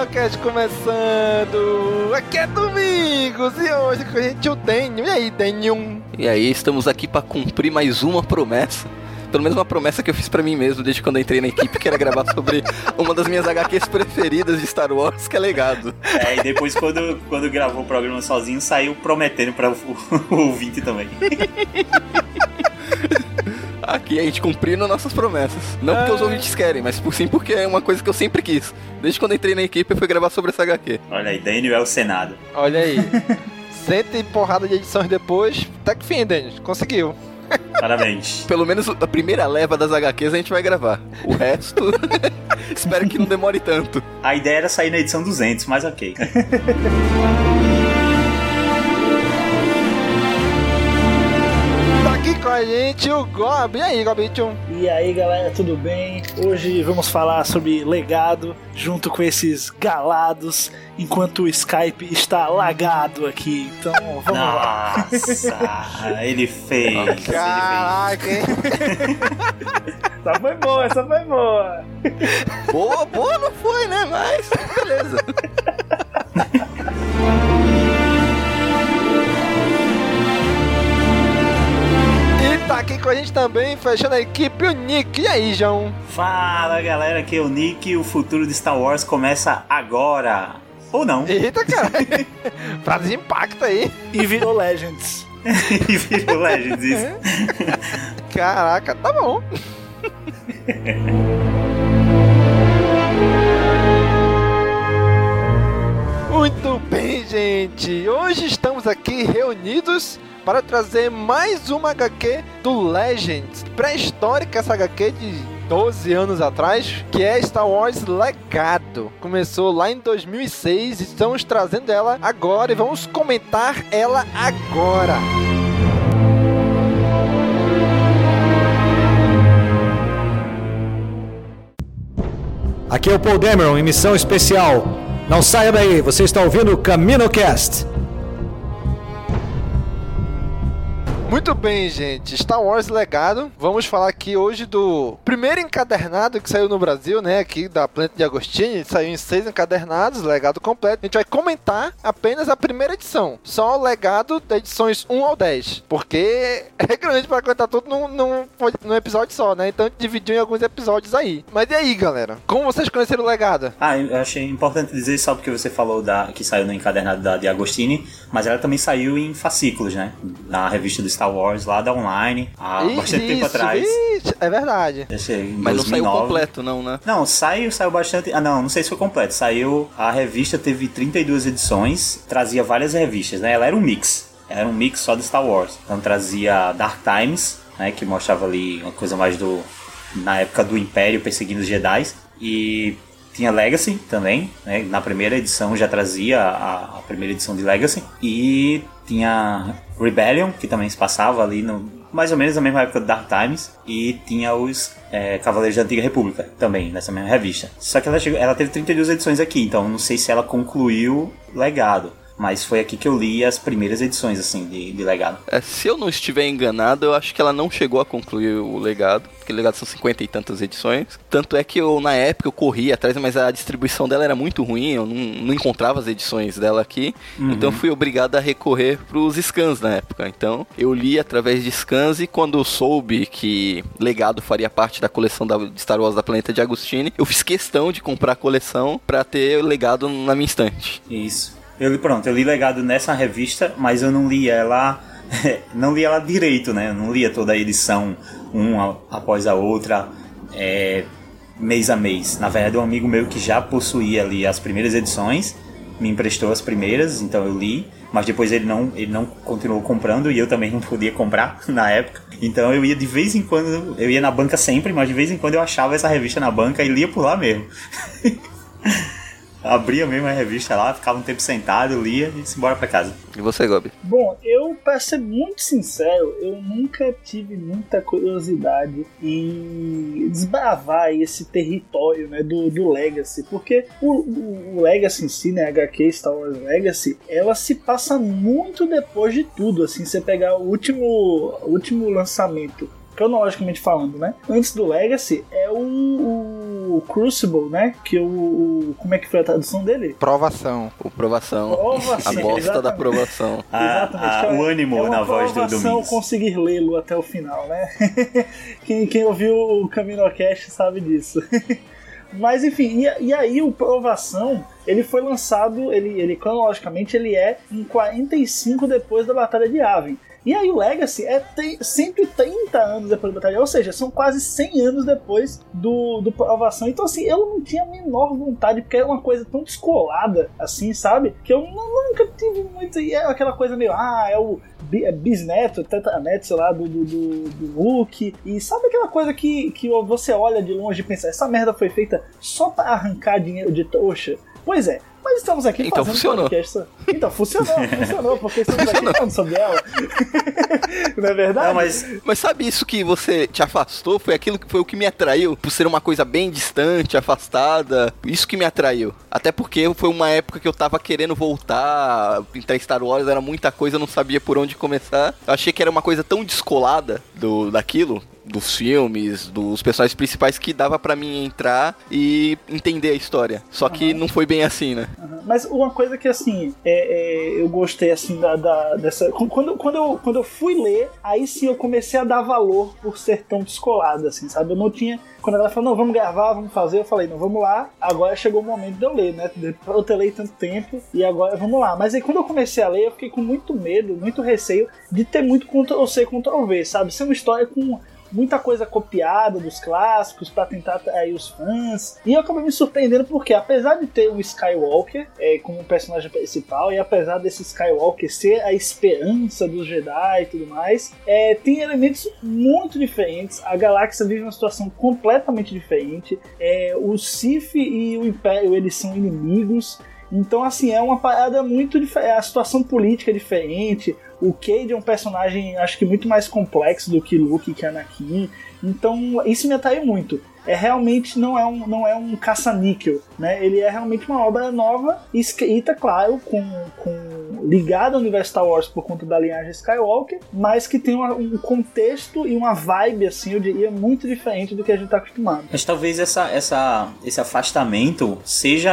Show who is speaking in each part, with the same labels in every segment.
Speaker 1: CaminoCast começando! Aqui é Domingos e hoje com a gente o Denho. E aí, Denho?
Speaker 2: E aí, estamos aqui para cumprir mais uma promessa. Pelo menos uma promessa que eu fiz pra mim mesmo desde quando eu entrei na equipe, que era gravar sobre uma das minhas HQs preferidas de Star Wars, que é Legado.
Speaker 3: É, e depois quando, quando gravou o programa sozinho, saiu prometendo para o, o ouvinte também.
Speaker 2: Aqui a gente cumprindo nossas promessas. Não porque os ouvintes querem, mas por sim porque é uma coisa que eu sempre quis. Desde quando eu entrei na equipe, eu fui gravar sobre essa HQ.
Speaker 3: Olha aí, Daniel é o Senado.
Speaker 1: Olha aí. Cento e porrada de edições depois, até que fim, Denho. Conseguiu.
Speaker 3: Parabéns.
Speaker 2: Pelo menos a primeira leva das HQs a gente vai gravar. O resto, espero que não demore tanto.
Speaker 3: A ideia era sair na edição 200, mas ok.
Speaker 1: Aqui com a gente o Gob. E aí, Gobichon?
Speaker 4: E aí galera, tudo bem? Hoje vamos falar sobre legado junto com esses galados, enquanto o Skype está lagado aqui. Então vamos lá.
Speaker 3: Nossa, ele fez.
Speaker 1: Caraca, hein?
Speaker 4: Essa foi boa, essa foi boa.
Speaker 2: Boa, boa não foi, né? Mas, beleza.
Speaker 1: também, fechando a equipe, o Nick. E aí, João?
Speaker 3: Fala galera, aqui é o Nick. O futuro de Star Wars começa agora. Ou não.
Speaker 1: Eita, caralho. Frase de impacto aí.
Speaker 4: E virou Legends.
Speaker 3: e virou Legends isso.
Speaker 1: Caraca, tá bom. Muito bem, gente. Hoje estamos aqui reunidos para trazer mais uma HQ do Legends. Pré-histórica essa HQ de 12 anos atrás, que é Star Wars Legado. Começou lá em 2006 e estamos trazendo ela agora e vamos comentar ela agora.
Speaker 5: Aqui é o Paul Dameron em missão especial. Não saia daí, você está ouvindo o CaminoCast.
Speaker 1: Muito bem, gente. Star Wars Legado. Vamos falar aqui hoje do primeiro encadernado que saiu no Brasil, né? Aqui da Planta de Agostini. Saiu em seis encadernados, legado completo. A gente vai comentar apenas a primeira edição. Só o legado das edições 1 ao 10. Porque é grande para contar tudo num, num, num episódio só, né? Então dividiu em alguns episódios aí. Mas e aí, galera? Como vocês conheceram o legado?
Speaker 3: Ah, eu achei importante dizer só porque você falou da que saiu no encadernado da de Agostini, mas ela também saiu em fascículos, né? Na revista do Star Wars lá da online, há
Speaker 1: Ih,
Speaker 3: bastante tempo
Speaker 1: isso,
Speaker 3: atrás.
Speaker 1: ixi, é verdade.
Speaker 2: Mas não saiu
Speaker 3: 2009.
Speaker 2: completo, não, né?
Speaker 3: Não, saiu, saiu bastante. Ah, não, não sei se foi completo. Saiu. A revista teve 32 edições, trazia várias revistas, né? Ela era um mix. Era um mix só de Star Wars. Então trazia Dark Times, né? Que mostrava ali uma coisa mais do. Na época do Império perseguindo os Jedi. E tinha Legacy também, né? Na primeira edição já trazia a, a primeira edição de Legacy. E tinha Rebellion, que também se passava ali no, mais ou menos na mesma época do Dark Times, e tinha os é, Cavaleiros da Antiga República também, nessa mesma revista. Só que ela, chegou, ela teve 32 edições aqui, então não sei se ela concluiu legado. Mas foi aqui que eu li as primeiras edições, assim, de, de legado.
Speaker 2: É, se eu não estiver enganado, eu acho que ela não chegou a concluir o legado, porque o legado são cinquenta e tantas edições. Tanto é que eu, na época, eu corri atrás, mas a distribuição dela era muito ruim, eu não, não encontrava as edições dela aqui.
Speaker 3: Uhum.
Speaker 2: Então eu fui obrigado a recorrer pros scans na época. Então eu li através de scans e quando soube que legado faria parte da coleção da de Star Wars da Planeta de Agostini, eu fiz questão de comprar a coleção para ter legado na minha estante.
Speaker 3: Isso. Eu li, pronto, eu li legado nessa revista, mas eu não li ela. não li ela direito, né? Eu não lia toda a edição uma após a outra, é, mês a mês. Na verdade, um amigo meu que já possuía ali as primeiras edições me emprestou as primeiras, então eu li, mas depois ele não, ele não continuou comprando e eu também não podia comprar na época. Então eu ia de vez em quando, eu ia na banca sempre, mas de vez em quando eu achava essa revista na banca e lia por lá mesmo. Abria mesmo a revista lá, ficava um tempo sentado, lia e ia embora pra casa.
Speaker 2: E você, Gobi?
Speaker 4: Bom, eu, pra ser muito sincero, eu nunca tive muita curiosidade em desbravar esse território né, do, do Legacy, porque o, o, o Legacy em si, né, HQ Star Wars Legacy, ela se passa muito depois de tudo, assim, você pegar o último, o último lançamento cronologicamente falando, né? Antes do Legacy é o, o Crucible, né? Que o, o, Como é que foi a tradução dele?
Speaker 1: Provação.
Speaker 2: O provação.
Speaker 4: Provação,
Speaker 2: a bosta
Speaker 4: exatamente.
Speaker 2: da provação.
Speaker 4: Exatamente.
Speaker 3: Ah,
Speaker 4: que é-
Speaker 3: o ânimo
Speaker 4: é
Speaker 3: na voz do
Speaker 4: provação
Speaker 3: Domingos.
Speaker 4: conseguir lê-lo até o final, né? quem, quem ouviu o Caminocast sabe disso. Mas enfim, e, e aí o Provação, ele foi lançado, ele, ele cronologicamente ele é em 45 depois da Batalha de Yavin. E aí o Legacy é te- 130 anos depois da Batalha ou seja, são quase 100 anos depois do, do Provação. Então assim, eu não tinha a menor vontade, porque é uma coisa tão descolada, assim, sabe? Que eu nu- nunca tive muito... E é aquela coisa meio, ah, é o é bisneto, tetraneto, sei lá, do, do, do, do Luke. E sabe aquela coisa que, que você olha de longe e pensa, essa merda foi feita só pra arrancar dinheiro de trouxa? Pois é, mas estamos aqui
Speaker 2: Então
Speaker 4: fazendo
Speaker 2: funcionou.
Speaker 4: podcast. Então funcionou, funcionou, porque estamos aqui falando sobre ela. Não é verdade?
Speaker 3: Não, mas
Speaker 2: Mas sabe isso que você te afastou? Foi aquilo que foi o que me atraiu, por ser uma coisa bem distante, afastada. Isso que me atraiu. Até porque foi uma época que eu tava querendo voltar, entrar em Star Wars, era muita coisa, eu não sabia por onde começar. Eu achei que era uma coisa tão descolada do daquilo, dos filmes, dos personagens principais que dava pra mim entrar e entender a história. Só que não foi bem assim, né?
Speaker 4: Uhum. Mas uma coisa que assim, é, é, eu gostei assim da, da- dessa. Quando, quando, eu, quando eu fui ler, aí sim eu comecei a dar valor por ser tão descolado, assim, sabe? Eu não tinha. Quando ela falou, não, vamos gravar, vamos fazer, eu falei, não, vamos lá, agora chegou o momento de eu ler, né? Eu lido tanto tempo e agora vamos lá. Mas aí quando eu comecei a ler, eu fiquei com muito medo, muito receio de ter muito Ctrl-C, Ctrl-V, sabe? Ser uma história com muita coisa copiada dos clássicos pra tentar atrair os fãs. E eu acabei me surpreendendo porque, apesar de ter o Skywalker é, como personagem principal, e apesar desse Skywalker ser a esperança dos Jedi e tudo mais, é, tem elementos muito diferentes. A galáxia vive uma situação completamente diferente. É, o Sith e o Império eles são inimigos. Então, assim, é uma parada muito diferente. A situação política é diferente. O Cade é um personagem, acho que muito mais complexo do que Luke que Anakin. Então, isso me atraiu muito. É realmente não é um, não é um caça-níquel, né? Ele é realmente uma obra nova, escrita, claro, com, com ligada ao universo Star Wars por conta da linhagem Skywalker, mas que tem uma- um contexto e uma vibe, assim, eu diria, muito diferente do que a gente tá acostumado.
Speaker 3: Mas talvez essa, essa, esse afastamento seja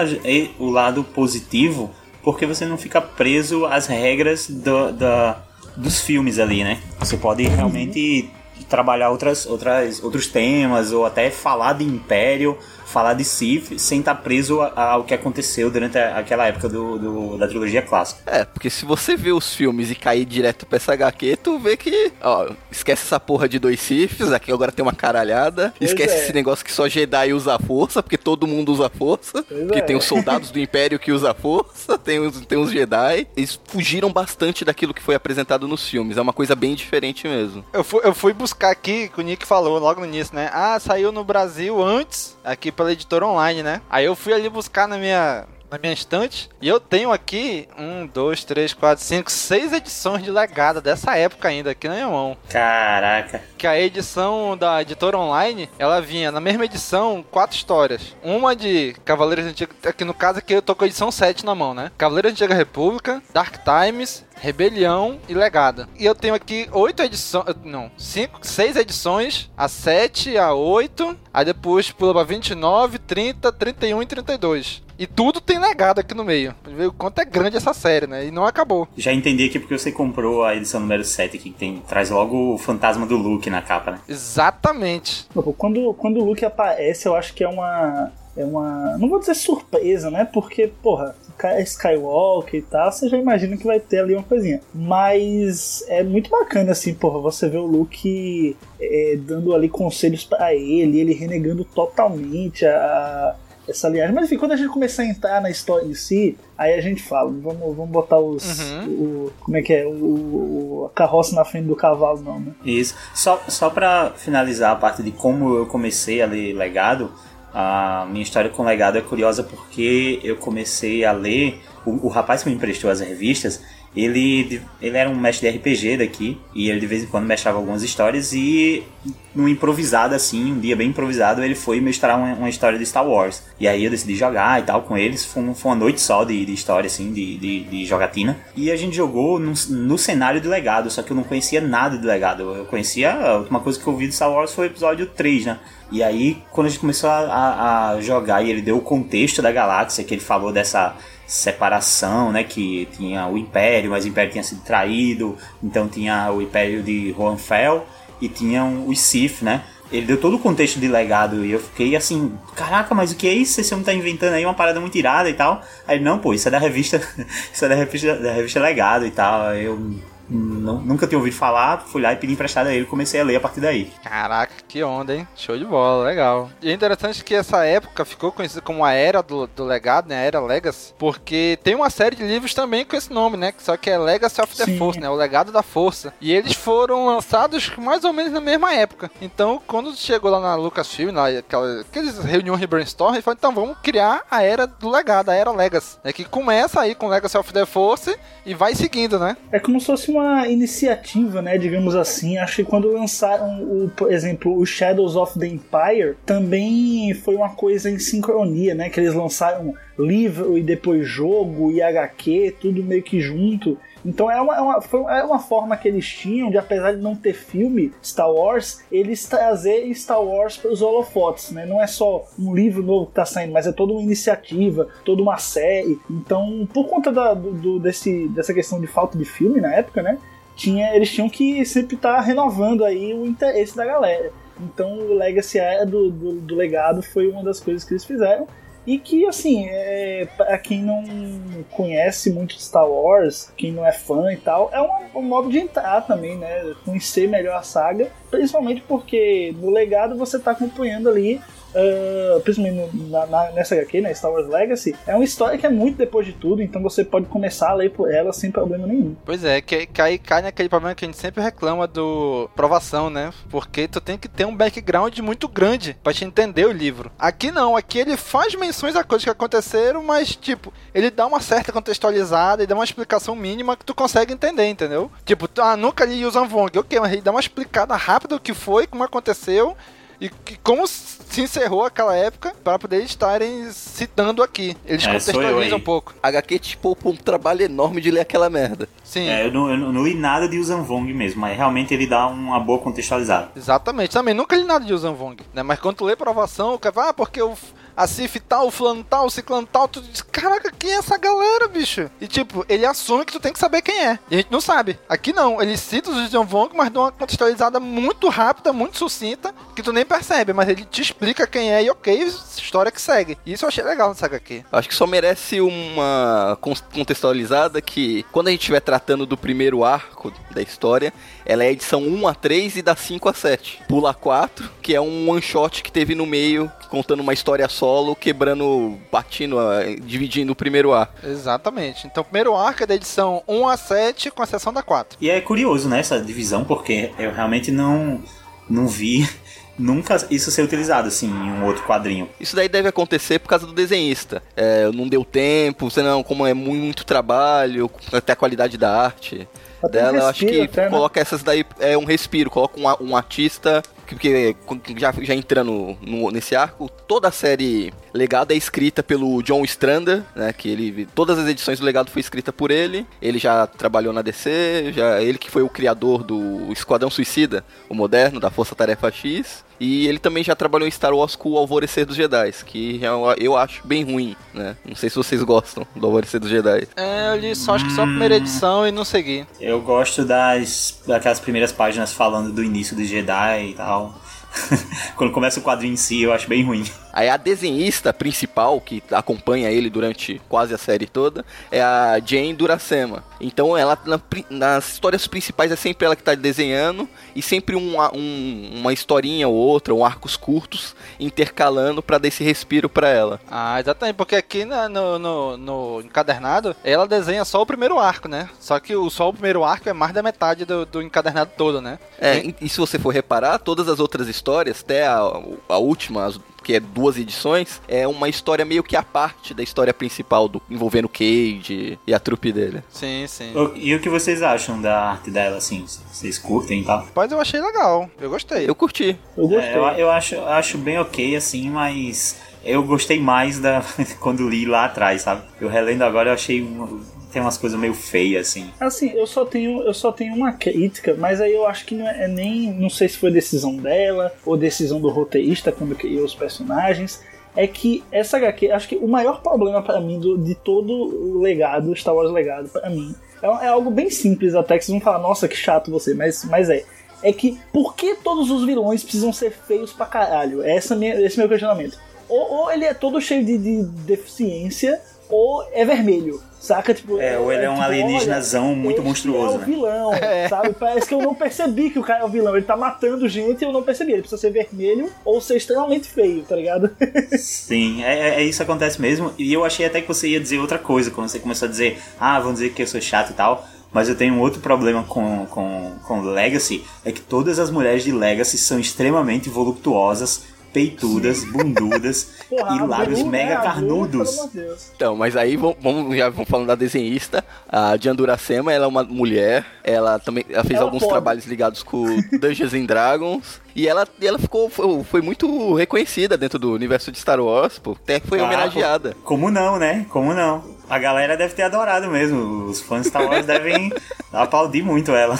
Speaker 3: o lado positivo, porque você não fica preso às regras do, da, dos filmes ali, né? Você pode realmente trabalhar outras, outras, outros temas, ou até falar de Império, falar de Sith, sem estar preso a- ao que aconteceu durante aquela época do, do- da trilogia clássica.
Speaker 2: É, porque se você vê os filmes e cair direto pra essa HQ, tu vê que, ó, esquece essa porra de dois Siths, aqui agora tem uma caralhada.
Speaker 4: Pois
Speaker 2: esquece
Speaker 4: é.
Speaker 2: esse negócio que só Jedi usa a força, porque todo mundo usa a força. porque
Speaker 4: é.
Speaker 2: tem os soldados do Império que usam a força, tem os, tem os Jedi. Eles fugiram bastante daquilo que foi apresentado nos filmes. É uma coisa bem diferente mesmo.
Speaker 1: Eu fui, eu fui buscar aqui, que o Nick falou logo no início, né? Ah, saiu no Brasil antes, aqui pela editora online, né? Aí eu fui ali buscar na minha na minha estante. E eu tenho aqui um, dois, três, quatro, cinco, seis edições de legado dessa época ainda aqui na minha mão.
Speaker 3: Caraca.
Speaker 1: Que a edição da editora online, ela vinha na mesma edição, quatro histórias. Uma de Cavaleiros Antigos, aqui no caso aqui eu tô com a edição 7 na mão, né? Cavaleiros Antiga República, Dark Times, Rebelião e Legada. E eu tenho aqui oito edições. Não, cinco, seis edições. A 7, a 8. Aí depois pula pra 29, 30, 31 e 32. E tudo tem legado aqui no meio. Ver o quanto é grande essa série, né? E não acabou.
Speaker 3: Já entendi aqui porque você comprou a edição número 7 aqui, que tem, traz logo o fantasma do Luke na capa, né?
Speaker 1: Exatamente.
Speaker 4: Quando, quando o Luke aparece, eu acho que é uma. É uma. Não vou dizer surpresa, né? Porque, porra, Skywalker e tal, você já imagina que vai ter ali uma coisinha. Mas é muito bacana, assim, porra, você vê o Luke é, dando ali conselhos para ele, ele renegando totalmente a, essa linhagem. Mas enfim, quando a gente começar a entrar na história em si, aí a gente fala, vamos, vamos botar os. Uhum. O, como é que é? O, o, a carroça na frente do cavalo, não, né?
Speaker 3: Isso. Só, só pra finalizar a parte de como eu comecei a ler legado, a minha história com legado é curiosa porque eu comecei a ler. O, o rapaz que me emprestou as revistas, ele, ele era um mestre de RPG daqui e ele de vez em quando mestrava algumas histórias e num improvisado assim, um dia bem improvisado, ele foi mestrar uma, uma, história de Star Wars. E aí eu decidi jogar e tal com eles. Foi, um, foi uma noite só de, de história, assim, de, de, de, jogatina. E a gente jogou no, no, cenário de legado, só que eu não conhecia nada de legado. Eu conhecia. A última coisa que eu vi de Star Wars foi o episódio 3, né? E aí, quando a gente começou a, a, a jogar e ele deu o contexto da galáxia, que ele falou dessa separação, né? Que tinha o Império, mas o Império tinha sido traído, então tinha o Império de Hohenfeld e tinham os Sith, né? Ele deu todo o contexto de legado e eu fiquei assim, caraca, mas o que é isso? Esse homem tá inventando aí uma parada muito irada e tal. Aí, não, pô, isso é da revista, isso é da revista, da revista Legado e tal. Eu não, nunca tinha ouvido falar, fui lá e pedi emprestado a ele e comecei a ler a partir daí.
Speaker 1: Caraca, que onda, hein? Show de bola, legal. E é interessante que essa época ficou conhecida como a Era do, do Legado, né? A Era Legacy, porque tem uma série de livros também com esse nome, né? Só que é Legacy of the Sim. Force, né? O Legado da Força. E eles foram lançados mais ou menos na mesma época. Então, quando chegou lá na Lucasfilm, lá, aquela, aqueles reuniões de brainstorm, ele falou, então vamos criar a Era do Legado, a Era Legacy. É que começa aí com Legacy of the Force e vai seguindo, né?
Speaker 4: É como se fosse uma iniciativa, né, digamos assim. Acho que quando lançaram, o, por exemplo, o Shadows of the Empire, também foi uma coisa em sincronia, né, que eles lançaram livro e depois jogo e HQ, tudo meio que junto. Então é uma, é uma, foi, é uma forma que eles tinham de, apesar de não ter filme Star Wars, eles trazer Star Wars para os holofotes, né? Não é só um livro novo que está saindo, mas é toda uma iniciativa, toda uma série. Então, por conta da, do, desse, dessa questão de falta de filme na época, né? Tinha, eles tinham que sempre estar tá renovando aí o interesse da galera. Então o Legacy do, do, do legado foi uma das coisas que eles fizeram. E que, assim, é, para quem não conhece muito Star Wars, quem não é fã e tal, é um, um modo de entrar também, né? Conhecer melhor a saga, principalmente porque no legado você está acompanhando ali uh, principalmente na, na, nessa HQ, né, Star Wars Legacy, é uma história que é muito depois de tudo, então você pode começar a ler por ela sem problema nenhum.
Speaker 1: Pois é, que, aí cai naquele problema que a gente sempre reclama do provação, né? Porque tu tem que ter um background muito grande para te entender o livro. Aqui não, aqui ele faz menções a coisas que aconteceram, mas tipo, ele dá uma certa contextualizada e dá uma explicação mínima que tu consegue entender, entendeu? Tipo, ah, nunca li Yuuzhan Vong, ok, mas ele dá uma explicada rápida do que foi, como aconteceu e que, como se encerrou aquela época para poder estarem citando aqui. Eles é, contextualizam um pouco.
Speaker 2: HQ te poupa um trabalho enorme de ler aquela merda.
Speaker 3: Sim. É, eu, não, eu não li nada de Uzan Vong mesmo, mas realmente ele dá uma boa contextualizada.
Speaker 1: Exatamente. Também nunca li nada de Uzan Vong, né? Mas quando tu lê provação, o cara fala, ah, porque eu a Cif tal, o fulano tal, o ciclano tal, tu diz, caraca, quem é essa galera, bicho? E tipo, ele assume que tu tem que saber quem é. E a gente não sabe. Aqui não, ele cita os John Vong, mas dá uma contextualizada muito rápida, muito sucinta, que tu nem percebe, mas ele te explica quem é e ok, história que segue. Isso eu achei legal nessa HQ.
Speaker 2: Acho que só merece uma contextualizada que quando a gente estiver tratando do primeiro arco da história, ela é edição 1 a 3 e da 5 a 7. Pula 4, que é um one shot que teve no meio, contando uma história solo quebrando, partindo, dividindo o primeiro arco.
Speaker 1: Exatamente. Então, o primeiro arco é da edição 1 a 7, com exceção da 4.
Speaker 3: E é curioso, né, essa divisão, porque eu realmente não, não vi nunca isso ser utilizado assim em um outro quadrinho.
Speaker 2: Isso daí deve acontecer por causa do desenhista. É, não deu tempo, senão como é muito, trabalho, até a qualidade da arte
Speaker 4: Até
Speaker 2: dela, eu acho que
Speaker 4: até, né?
Speaker 2: coloca essas daí é um respiro, coloca um, um artista que, que já, já entrando no- nesse arco, toda a série Legado é escrita pelo John Strander, né, que ele todas as edições do Legado foi escrita por ele. Ele já trabalhou na DC, já ele que foi o criador do Esquadrão Suicida, o moderno da Força Tarefa X. E ele também já trabalhou em Star Wars com o Alvorecer dos Jedi, que eu, eu acho bem ruim, né? Não sei se vocês gostam do Alvorecer dos Jedi.
Speaker 1: É, eu li só, acho que só a primeira edição e não segui.
Speaker 3: Eu gosto das daquelas primeiras páginas falando do início do Jedi e tal. Quando começa o quadrinho em si, eu acho bem ruim.
Speaker 2: Aí a desenhista principal, que acompanha ele durante quase a série toda, é a Jane Duracema. Então ela, na nas histórias principais, é sempre ela que tá desenhando, e sempre uma, um- uma historinha ou outra, ou arcos curtos, intercalando pra dar esse respiro pra ela.
Speaker 1: Ah, exatamente, porque aqui na- no, no, no encadernado, ela desenha só o primeiro arco, né? Só que o, só o primeiro arco é mais da metade do, do encadernado todo, né?
Speaker 2: É, e, e se você for reparar, todas as outras histórias, até a, a última, as- que é duas edições, é uma história meio que a parte da história principal, do, envolvendo o Cage e a trupe dele.
Speaker 1: Sim, sim.
Speaker 3: O- E o que vocês acham da arte dela, assim? Vocês curtem e tal?
Speaker 1: Mas eu achei legal, eu gostei.
Speaker 2: Eu curti.
Speaker 4: Eu gostei.
Speaker 3: É, eu, eu acho, eu acho bem ok, assim, mas eu gostei mais da quando li lá atrás, sabe? Eu relendo agora, eu achei um- tem umas coisas meio feias, assim.
Speaker 4: Assim, eu só tenho, eu só tenho uma crítica, mas aí eu acho que não é, nem, não sei se foi decisão dela ou decisão do roteirista quando criou os personagens. É que essa HQ, acho que o maior problema pra mim do- de todo o legado, Star Wars legado, pra mim, é, é algo bem simples até que vocês vão falar, nossa, que chato você, mas, mas é. É que por que todos os vilões precisam ser feios pra caralho? É essa minha, esse é meu questionamento. Ou, ou ele é todo cheio de, de deficiência, ou é vermelho. Saca? Tipo,
Speaker 3: É, ou ele é um
Speaker 4: tipo,
Speaker 3: alienígenazão muito monstruoso,
Speaker 4: é o
Speaker 3: né?
Speaker 4: vilão, sabe? Parece que eu não percebi que o cara é o vilão. Ele tá matando gente e eu não percebi. Ele precisa ser vermelho ou ser extremamente feio, tá ligado?
Speaker 3: Sim, é, é- é isso que acontece mesmo. E eu achei até que você ia dizer outra coisa, quando você começou a dizer, ah, vão dizer que eu sou chato e tal. Mas eu tenho um outro problema com, com, com Legacy, é que todas as mulheres de Legacy são extremamente voluptuosas, peitudas, bundudas
Speaker 4: Porra,
Speaker 3: e lábios
Speaker 4: Blue,
Speaker 3: mega carnudos.
Speaker 4: Deus.
Speaker 2: Então, mas aí vamos, já vamos falando da desenhista. A Jan Duracema, ela é uma mulher. Ela também ela fez
Speaker 4: Ela
Speaker 2: alguns
Speaker 4: pode.
Speaker 2: trabalhos ligados com Dungeons and Dragons. E ela, e ela ficou foi, foi muito reconhecida dentro do universo de Star Wars, pô. Até foi
Speaker 3: Ah,
Speaker 2: homenageada.
Speaker 3: co- Como não, né? Como não? A galera deve ter adorado mesmo. Os fãs de Star Wars devem aplaudir muito ela.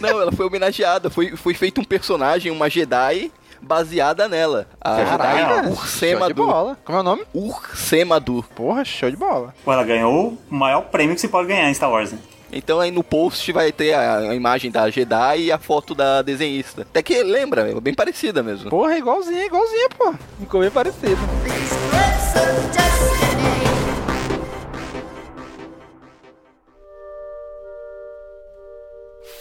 Speaker 2: Não, ela foi homenageada. Foi, foi feito um personagem, uma Jedi, baseada nela. A
Speaker 1: Caraca,
Speaker 2: Jedi
Speaker 1: show de
Speaker 2: Ursemadur.
Speaker 1: bola. Como é o nome?
Speaker 2: Ursemadur.
Speaker 1: Porra, show de bola.
Speaker 3: Pô, ela ganhou o maior prêmio que se pode ganhar em Star Wars, né?
Speaker 2: Então aí no post vai ter a, a imagem da Jedi e a foto da desenhista. Até que lembra, é bem parecida mesmo.
Speaker 1: Porra, igualzinho, igualzinho, pô. Ficou bem parecido.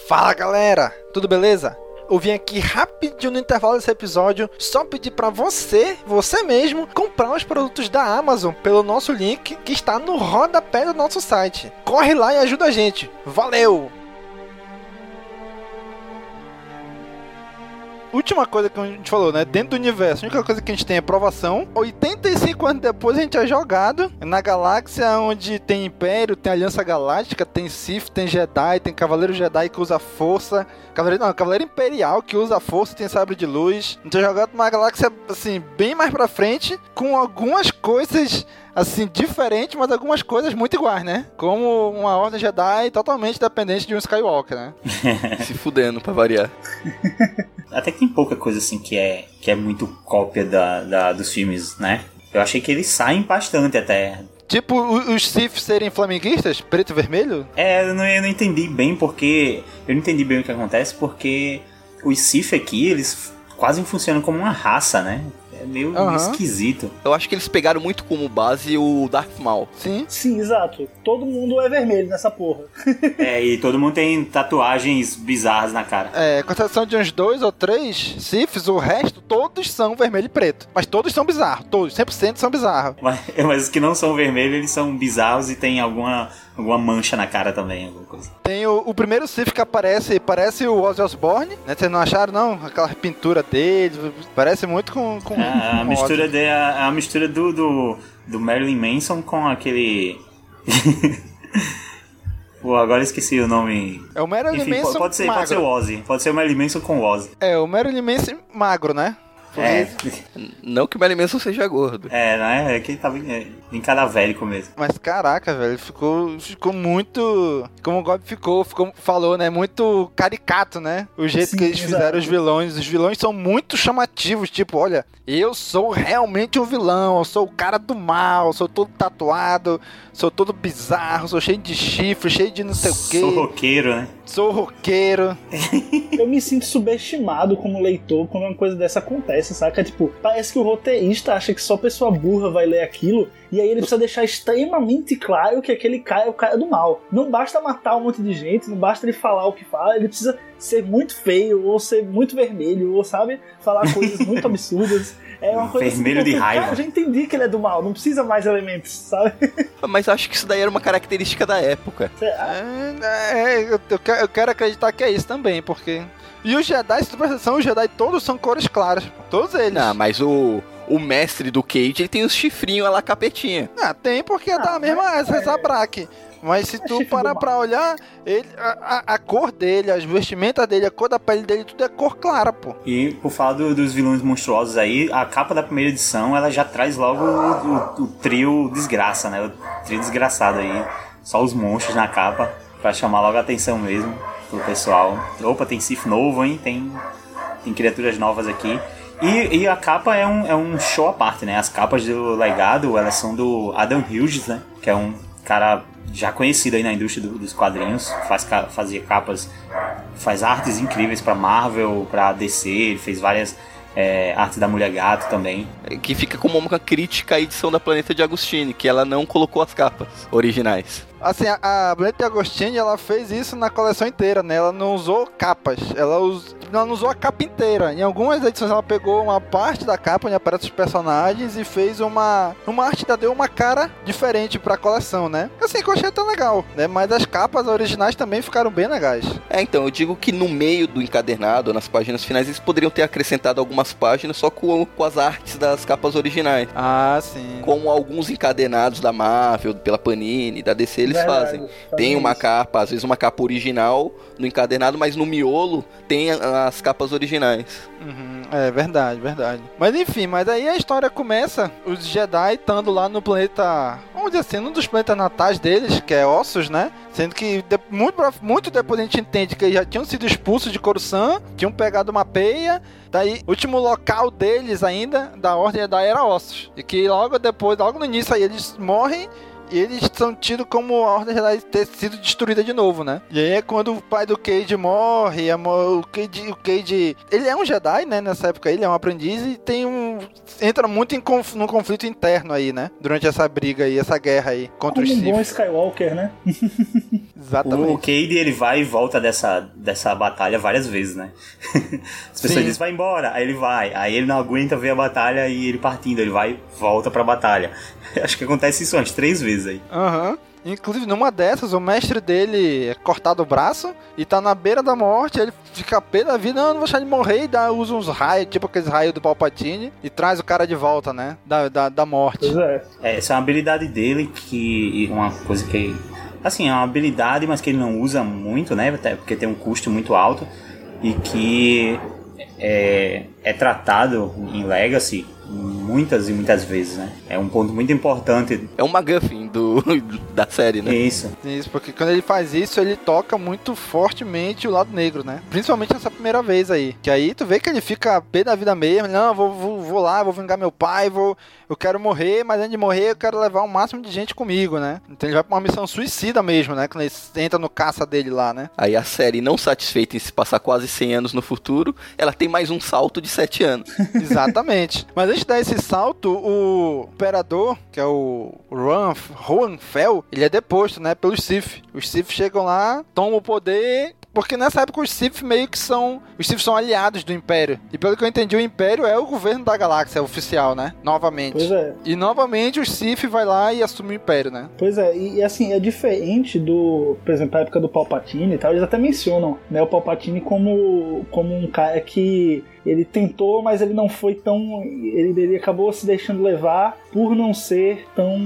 Speaker 1: Fala galera, tudo beleza? Eu vim aqui rapidinho no intervalo desse episódio só pedir pra você, você mesmo, comprar os produtos da Amazon pelo nosso link que está no rodapé do nosso site. Corre lá e ajuda a gente. Valeu! Última coisa que a gente falou, né? Dentro do universo, a única coisa que a gente tem é provação. 85 anos depois a gente é jogado na galáxia onde tem Império, tem Aliança Galáctica, tem Sith, tem Jedi, tem Cavaleiro Jedi que usa força. Cavaleiro, não, Cavaleiro Imperial que usa força, tem sabre de luz. A gente é jogado numa galáxia, assim, bem mais pra frente, com algumas coisas assim, diferentes, mas algumas coisas muito iguais, né? Como uma Ordem Jedi totalmente dependente de um Skywalker, né?
Speaker 2: Se fudendo pra variar.
Speaker 3: Até que tem pouca coisa assim que é, que é muito cópia da, da- dos filmes, né? Eu achei que eles saem bastante até.
Speaker 1: Tipo, os Sith serem flamenguistas, preto e vermelho?
Speaker 3: É, eu não, eu não entendi bem porque. Eu não entendi bem o que acontece porque os Sith aqui, eles quase funcionam como uma raça, né? É meio esquisito.
Speaker 2: Eu acho que eles pegaram muito como base o Darth Maul.
Speaker 1: Sim.
Speaker 4: Sim, exato. Todo mundo é vermelho nessa porra.
Speaker 3: É, e todo mundo tem tatuagens bizarras na cara.
Speaker 1: É, com exceção de uns dois ou três Siths, o resto todos são vermelho e preto. Mas todos são bizarros, todos, 100% são bizarros.
Speaker 3: Mas, mas os que não são vermelhos, eles são bizarros e tem alguma, alguma mancha na cara também, alguma coisa.
Speaker 1: Tem o, o primeiro Sith que aparece, parece o Ozzy Osbourne, né? Vocês não acharam, não? Aquela pintura dele, parece muito com... com
Speaker 3: É, a
Speaker 1: com
Speaker 3: mistura,
Speaker 1: Ozzy.
Speaker 3: de, a, a mistura do, do, do Marilyn Manson com aquele... Pô, agora esqueci o nome.
Speaker 1: É o Marilyn
Speaker 3: Enfim,
Speaker 1: Manson
Speaker 3: pode, pode ser,
Speaker 1: magro.
Speaker 3: pode ser o Ozzy. Pode ser o Marilyn Manson com o Ozzy.
Speaker 1: É, o Marilyn Manson magro, né?
Speaker 3: É,
Speaker 2: Não que o Marilyn Manson seja gordo.
Speaker 3: é, né? É que ele tava em, em cadavélico mesmo.
Speaker 1: Mas caraca, velho, ficou, ficou muito. Como o Gob ficou, ficou, falou, né? Muito caricato, né? O jeito
Speaker 4: Sim,
Speaker 1: que eles
Speaker 4: exato.
Speaker 1: fizeram os vilões. Os vilões são muito chamativos, tipo, olha, eu sou realmente um vilão, eu sou o cara do mal, sou todo tatuado, sou todo bizarro, sou cheio de chifre, cheio de não sei o quê.
Speaker 3: Sou roqueiro, né?
Speaker 1: Sou roqueiro.
Speaker 4: Eu me sinto subestimado como leitor quando uma coisa dessa acontece, saca? Tipo, parece que o roteirista acha que só pessoa burra vai ler aquilo, e aí ele precisa deixar extremamente claro que aquele cara é o cara do mal. Não basta matar um monte de gente, não basta ele falar o que fala, ele precisa ser muito feio, ou ser muito vermelho, ou sabe, falar coisas muito absurdas. É uma coisa
Speaker 3: Vermelho
Speaker 4: assim,
Speaker 3: de raiva.
Speaker 4: Cara, eu já entendi que ele é do mal, não precisa mais elementos, sabe?
Speaker 2: Mas acho que isso daí era uma característica da época.
Speaker 1: É, é, eu, eu quero, acreditar que é isso também, porque. E os Jedi, se tu presta atenção, os Jedi todos são cores claras. Todos eles.
Speaker 2: Não, mas o, o mestre do Cage, ele tem os chifrinhos lá capetinha.
Speaker 1: Ah, tem porque é da mesma essa Braque. Mas se tu parar pra olhar, ele, a, a- a cor dele, as vestimentas dele, a cor da pele dele, tudo é cor clara, pô.
Speaker 3: E por falar do- dos vilões monstruosos aí, a capa da primeira edição ela já traz logo o, o- o trio desgraça, né? O trio desgraçado aí. Só os monstros na capa, pra chamar logo a atenção mesmo pro pessoal. Opa, tem Sif novo, hein? Tem, tem criaturas novas aqui. E, e a capa é um, é um show à parte, né? As capas do legado, elas são do Adam Hughes, né? Que é um cara já conhecido aí na indústria do- dos quadrinhos. Faz, fazia capas, faz artes incríveis pra Marvel, pra DC, fez várias é, artes da Mulher Gato também.
Speaker 2: Que fica como uma crítica à edição da Planeta de Agostini, que ela não colocou as capas originais.
Speaker 1: Assim, a, a de Agostini, ela fez isso na coleção inteira, né? Ela não usou capas, ela, us, ela não usou a capa inteira. Em algumas edições ela pegou uma parte da capa onde aparecem os personagens e fez uma, uma arte que deu uma cara diferente pra coleção, né? Assim, que eu achei até legal, né? Mas as capas originais também ficaram bem legais.
Speaker 2: É, então, eu digo que no meio do encadernado, nas páginas finais, eles poderiam ter acrescentado algumas páginas só com, com as artes das capas originais.
Speaker 1: Ah, sim.
Speaker 2: Como alguns encadernados da Marvel, pela Panini, da DC, eles
Speaker 4: Verdade,
Speaker 2: fazem. Tem uma
Speaker 4: isso.
Speaker 2: capa, às vezes uma capa original no encadernado, mas no miolo tem as capas originais.
Speaker 1: Uhum, é verdade, verdade. Mas enfim, mas aí a história começa, os Jedi estando lá no planeta, vamos dizer assim, um dos planetas natais deles, que é Ossos, né? Sendo que de- muito, muito depois a gente entende que eles já tinham sido expulsos de Coruscant, tinham pegado uma peia, daí o último local deles ainda, da Ordem Jedi, era Ossos. E que logo depois, logo no início aí, eles morrem eles são tidos como a Ordem Jedi ter sido destruída de novo, né? E aí é quando o pai do Cade morre, a mo- o Cade, o Cade... Ele é um Jedi, né? Nessa época ele é um aprendiz e tem um... Entra muito em conf... num conflito interno aí, né? Durante essa briga aí, essa guerra aí contra
Speaker 4: Como
Speaker 1: os
Speaker 4: um bom
Speaker 1: Sith.
Speaker 4: Skywalker, né?
Speaker 1: Exatamente.
Speaker 3: O Cade ele vai e volta dessa, dessa batalha várias vezes, né? As pessoas
Speaker 1: Sim.
Speaker 3: dizem, vai embora, aí ele vai, aí ele não aguenta ver a batalha e ele partindo, ele vai e volta pra batalha. Acho que acontece isso umas três vezes aí.
Speaker 1: Aham. Inclusive, numa dessas, o mestre dele é cortado o braço e tá na beira da morte. Ele fica pé da vida, não, não vou deixar ele morrer. E dá, usa uns raios, tipo aqueles raios do Palpatine, e traz o cara de volta, né? Da, da, da morte.
Speaker 4: Pois é.
Speaker 3: É, essa é uma habilidade dele que. Uma coisa que. Assim, é uma habilidade, mas que ele não usa muito, né? Até porque tem um custo muito alto. E que é, é tratado em Legacy muitas e muitas vezes, né? É um ponto muito importante.
Speaker 2: É um MacGuffin do, da série, né?
Speaker 3: Isso.
Speaker 1: Isso, porque quando ele faz isso, ele toca muito fortemente o lado negro, né? Principalmente nessa primeira vez aí. Que aí tu vê que ele fica pé da vida mesmo. Não, vou, vou, vou lá, vou vingar meu pai, vou, eu quero morrer, mas antes de morrer eu quero levar o máximo de gente comigo, né? Então ele vai pra uma missão suicida mesmo, né? Quando ele entra no caça dele lá, né?
Speaker 2: Aí a série, não satisfeita em se passar quase 100 anos no futuro, ela tem mais um salto de 7 anos.
Speaker 1: Exatamente. Mas antes de dar esse salto, o imperador, que é o Juan, Juan Fel, ele é deposto, né, pelos Sith. Os Sith chegam lá, tomam o poder, porque nessa época os Sith meio que são. Os Sith são aliados do Império. E pelo que eu entendi, o Império é o governo da galáxia oficial, né? Novamente.
Speaker 4: Pois é.
Speaker 1: E novamente os Sith vai lá e assume o Império, né?
Speaker 4: Pois é, e, e, assim, é diferente do, por exemplo, a época do Palpatine e tal, eles até mencionam, né, o Palpatine como, como um cara que ele tentou, mas ele não foi tão. Ele, ele acabou se deixando levar por não ser tão,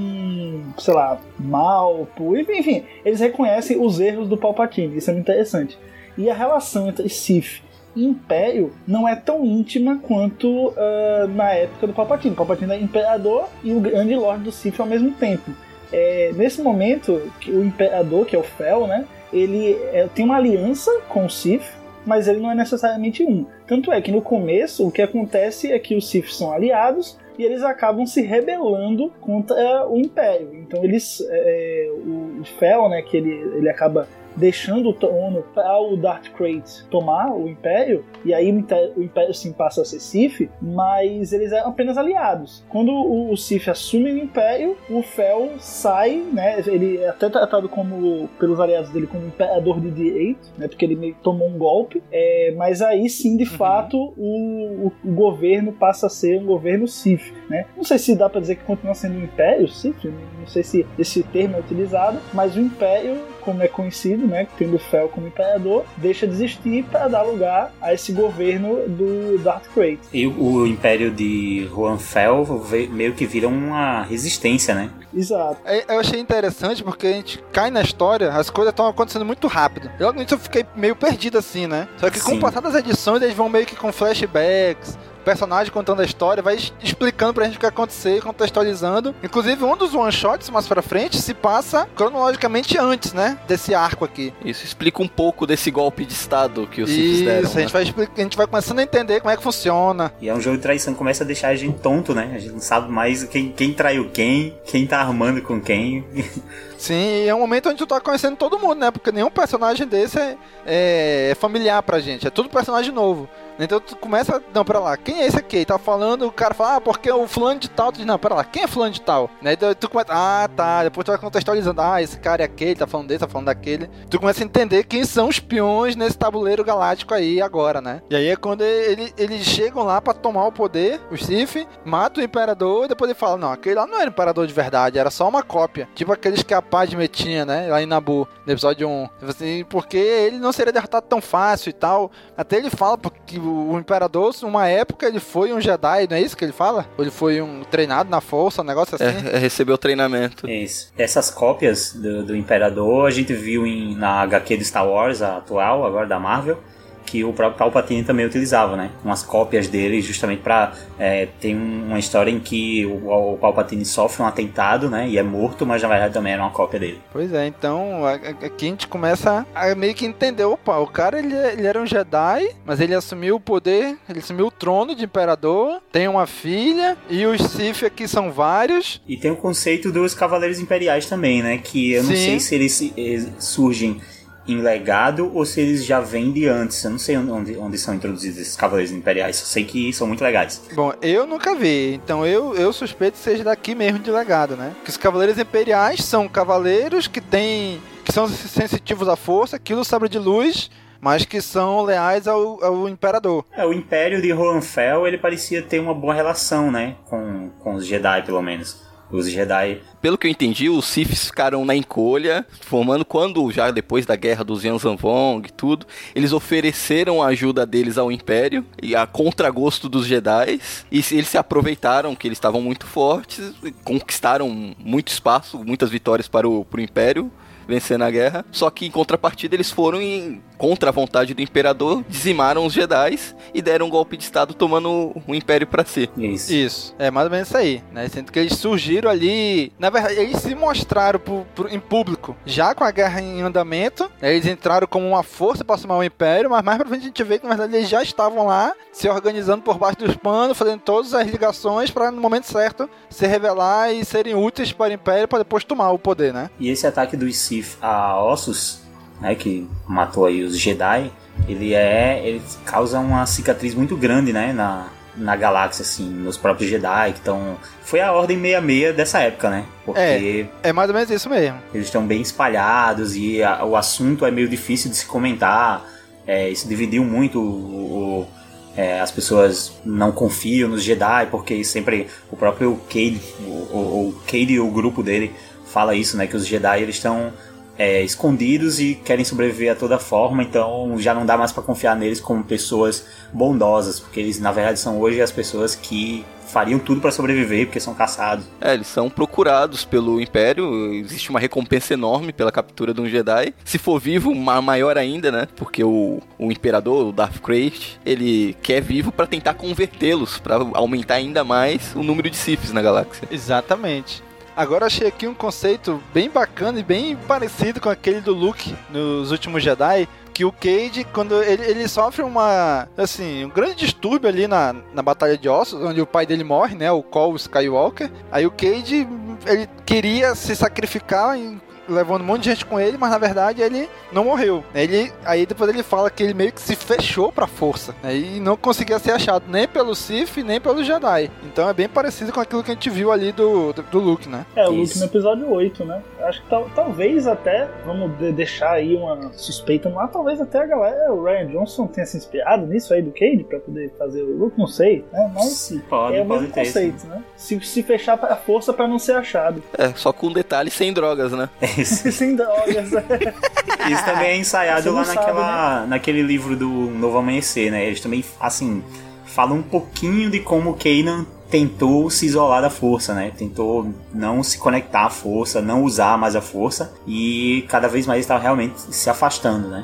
Speaker 4: sei lá, mal, por. Enfim, eles reconhecem os erros do Palpatine, isso é muito interessante. E a relação entre Sith e Império não é tão íntima quanto uh, na época do Palpatine. O Palpatine é imperador e o grande Lorde do Sith ao mesmo tempo. É, nesse momento, o imperador, que é o Fel, né, ele é, tem uma aliança com o Sith, mas ele não é necessariamente um. Tanto é que no começo o que acontece é que os Sith são aliados e eles acabam se rebelando contra o Império. Então eles, é, o Fel, né, que ele, ele acaba deixando o trono para o Darth Krayt tomar o Império, e aí o Império sim passa a ser Sith, mas eles eram apenas aliados. Quando o Sith assume o Império, o Fel sai, né, ele é até tratado como, pelos aliados dele como Imperador de direito, né, porque ele meio tomou um golpe, é, mas aí sim, de uhum. fato, o, o, o, governo passa a ser um governo Sith, né. Não sei se dá para dizer que continua sendo um Império Sith, não sei se esse termo é utilizado, mas o Império, como é conhecido, né, tendo Fel como imperador, deixa de existir para dar lugar a esse governo do Darth Krayt.
Speaker 3: E o império de Juan Fel meio que vira uma resistência, né?
Speaker 4: Exato.
Speaker 1: É, eu achei interessante porque a gente cai na história, as coisas estão acontecendo muito rápido. Eu, eu fiquei meio perdido assim, né? Só que com o passar das edições, eles vão meio que com flashbacks, personagem contando a história, vai explicando pra gente o que aconteceu, contextualizando. Inclusive, um dos one-shots mais pra frente se passa cronologicamente antes, né? Desse arco aqui.
Speaker 2: Isso explica um pouco desse golpe de estado que os Sith deram.
Speaker 1: Isso, a, gente né? vai explicar, a gente vai começando a entender como é que funciona.
Speaker 3: E é um jogo de traição que começa a deixar a gente tonto, né? A gente não sabe mais quem, quem traiu quem, quem tá armando com quem.
Speaker 1: Sim, é um momento onde tu tá conhecendo todo mundo, né? Porque nenhum personagem desse é, é, é familiar pra gente. É tudo personagem novo. Então tu começa, não, pera lá, quem é esse aqui? Tá falando, o cara fala, ah, porque o fulano de tal, tu diz, não, pera lá, quem é fulano de tal? Né? Então tu começa, ah, tá, depois tu vai contextualizando, ah, esse cara é aquele, tá falando desse, tá falando daquele. Tu começa a entender quem são os peões nesse tabuleiro galáctico aí agora, né? E aí é quando ele, eles chegam lá para tomar o poder, o Sif, mata o imperador e depois ele fala, não, aquele lá não era imperador de verdade, era só uma cópia. Tipo aqueles que a Padme tinha, né, lá em Nabu, no episódio 1. Tipo assim, porque ele não seria derrotado tão fácil e tal. Até ele fala porque o imperador, uma época, ele foi um Jedi, não é isso que ele fala? Ou ele foi um treinado na força, um negócio assim?
Speaker 2: É, é recebeu treinamento.
Speaker 3: Isso. Essas cópias do, do imperador a gente viu em, na HQ do Star Wars, a atual, agora da Marvel que o próprio Palpatine também utilizava, né? Umas cópias dele, justamente para é, tem uma história em que o, o, Palpatine sofre um atentado, né? E é morto, mas na verdade também era uma cópia dele.
Speaker 1: Pois é, então aqui a gente começa a meio que entender, opa, o cara ele, ele era um Jedi, mas ele assumiu o poder, ele assumiu o trono de imperador, tem uma filha e os Sith aqui são vários.
Speaker 3: E tem o conceito dos Cavaleiros Imperiais também, né? Que eu não Sim. sei se eles, eles surgem em legado ou se eles já vêm de antes. Eu não sei onde, onde são introduzidos esses Cavaleiros Imperiais, só sei que são muito legais.
Speaker 1: Bom, eu nunca vi, então eu, eu suspeito que seja daqui mesmo de legado, né? Que os Cavaleiros Imperiais são cavaleiros que têm. que são sensitivos à força, aquilo sabre de luz mas que são leais ao, ao imperador.
Speaker 3: É, o império de Hohenfeld, ele parecia ter uma boa relação, né, com, com os Jedi, pelo menos os Jedi.
Speaker 2: Pelo que eu entendi, os Siths ficaram na encolha, formando quando, já depois da guerra dos Yanzan-Vong e tudo, eles ofereceram a ajuda deles ao Império, e a contragosto dos Jedi, e eles se aproveitaram que eles estavam muito fortes, conquistaram muito espaço, muitas vitórias para o, para o Império, vencer na guerra. Só que em contrapartida eles foram em contra a vontade do imperador, dizimaram os Jedi e deram um golpe de estado tomando o império para si.
Speaker 1: Isso. Isso. É mais ou menos isso aí, né? Sendo que eles surgiram ali, na verdade, eles se mostraram pro, pro, em público, já com a guerra em andamento, eles entraram como uma força para assumir o império, mas mais pra frente a gente vê que na verdade eles já estavam lá, se organizando por baixo dos panos, fazendo todas as ligações para no momento certo se revelar e serem úteis para o império para depois tomar o poder, né?
Speaker 3: E esse ataque dos Sith a Ossos né, que matou aí os Jedi, ele é, ele causa uma cicatriz muito grande, né, na, na galáxia, assim, nos próprios Jedi que estão. Foi a Ordem 66 dessa época, né? Porque.
Speaker 1: É, é mais ou menos isso mesmo.
Speaker 3: Eles estão bem espalhados e a, o assunto é meio difícil de se comentar. É, isso dividiu muito o, o é, as pessoas não confiam nos Jedi porque sempre o próprio Cade, o, o, o Cade e o grupo dele fala isso, né? Que os Jedi eles estão é, escondidos e querem sobreviver a toda forma, então já não dá mais para confiar neles como pessoas bondosas, porque eles na verdade são hoje as pessoas que fariam tudo para sobreviver porque são caçados.
Speaker 2: É, eles são procurados pelo Império, existe uma recompensa enorme pela captura de um Jedi. Se for vivo, maior ainda, né? Porque o, o Imperador, o Darth Krayt, ele quer vivo para tentar convertê-los, para aumentar ainda mais o número de Siths na galáxia.
Speaker 1: Exatamente. Agora achei aqui um conceito bem bacana e bem parecido com aquele do Luke nos últimos Jedi, que o Cade, quando ele, ele sofre uma, assim, um grande distúrbio ali na, na Batalha de Ossos, onde o pai dele morre, né, o Cole Skywalker, aí o Cade, ele queria se sacrificar em levando um monte de gente com ele, mas na verdade ele não morreu. Ele, aí depois ele fala que ele meio que se fechou pra força. Né, e não conseguia ser achado nem pelo Sith, nem pelo Jedi. Então é bem parecido com aquilo que a gente viu ali do, do, do Luke, né?
Speaker 4: É, o Luke no episódio 8, né? Acho que tal, talvez até, vamos de, deixar aí uma suspeita no ar, talvez até a galera, o Ryan Johnson tenha se inspirado nisso aí do Cade pra poder fazer o Luke, não sei, né? Mas
Speaker 3: Sim, pode,
Speaker 4: é o
Speaker 3: pode
Speaker 4: mesmo
Speaker 3: ter,
Speaker 4: conceito, né? Se, se fechar pra força pra não ser achado.
Speaker 2: É, só com um detalhe sem drogas, né?
Speaker 4: Sem drogas.
Speaker 3: Isso também é ensaiado lá
Speaker 4: sabe,
Speaker 3: naquela, naquele livro do Novo Amanhecer, né? Eles também, assim, falam um pouquinho de como o Kanan tentou se isolar da força, né? Tentou não se conectar à força, não usar mais a força e cada vez mais estava realmente se afastando, né?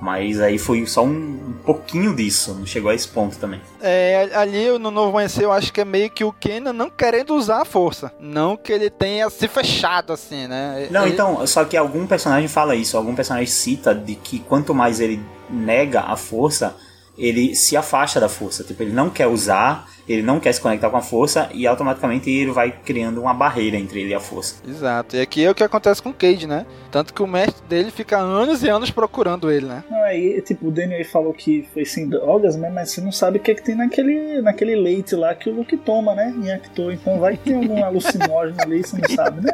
Speaker 3: Mas aí foi só um, pouquinho disso, não chegou a esse ponto também.
Speaker 1: É, ali no Novo Amanhecer eu acho que é meio que o Kenan não querendo usar a força. Não que ele tenha se fechado assim, né?
Speaker 3: Não,
Speaker 1: Ele-
Speaker 3: então, só que algum personagem fala isso, algum personagem cita de que quanto mais ele nega a força, ele se afasta da força. Tipo, ele não quer usar, ele não quer se conectar com a força e automaticamente ele vai criando uma barreira entre ele e a força.
Speaker 1: Exato. E aqui é o que acontece com o Cade, né? Tanto que o mestre dele fica anos e anos procurando ele, né?
Speaker 4: Não, aí, tipo, o Daniel aí falou que foi sem drogas, né? Mas você não sabe o que, é que tem naquele, naquele leite lá que o Luke toma, né? Em Actor. Então vai que tem algum alucinógeno ali, você não sabe, né?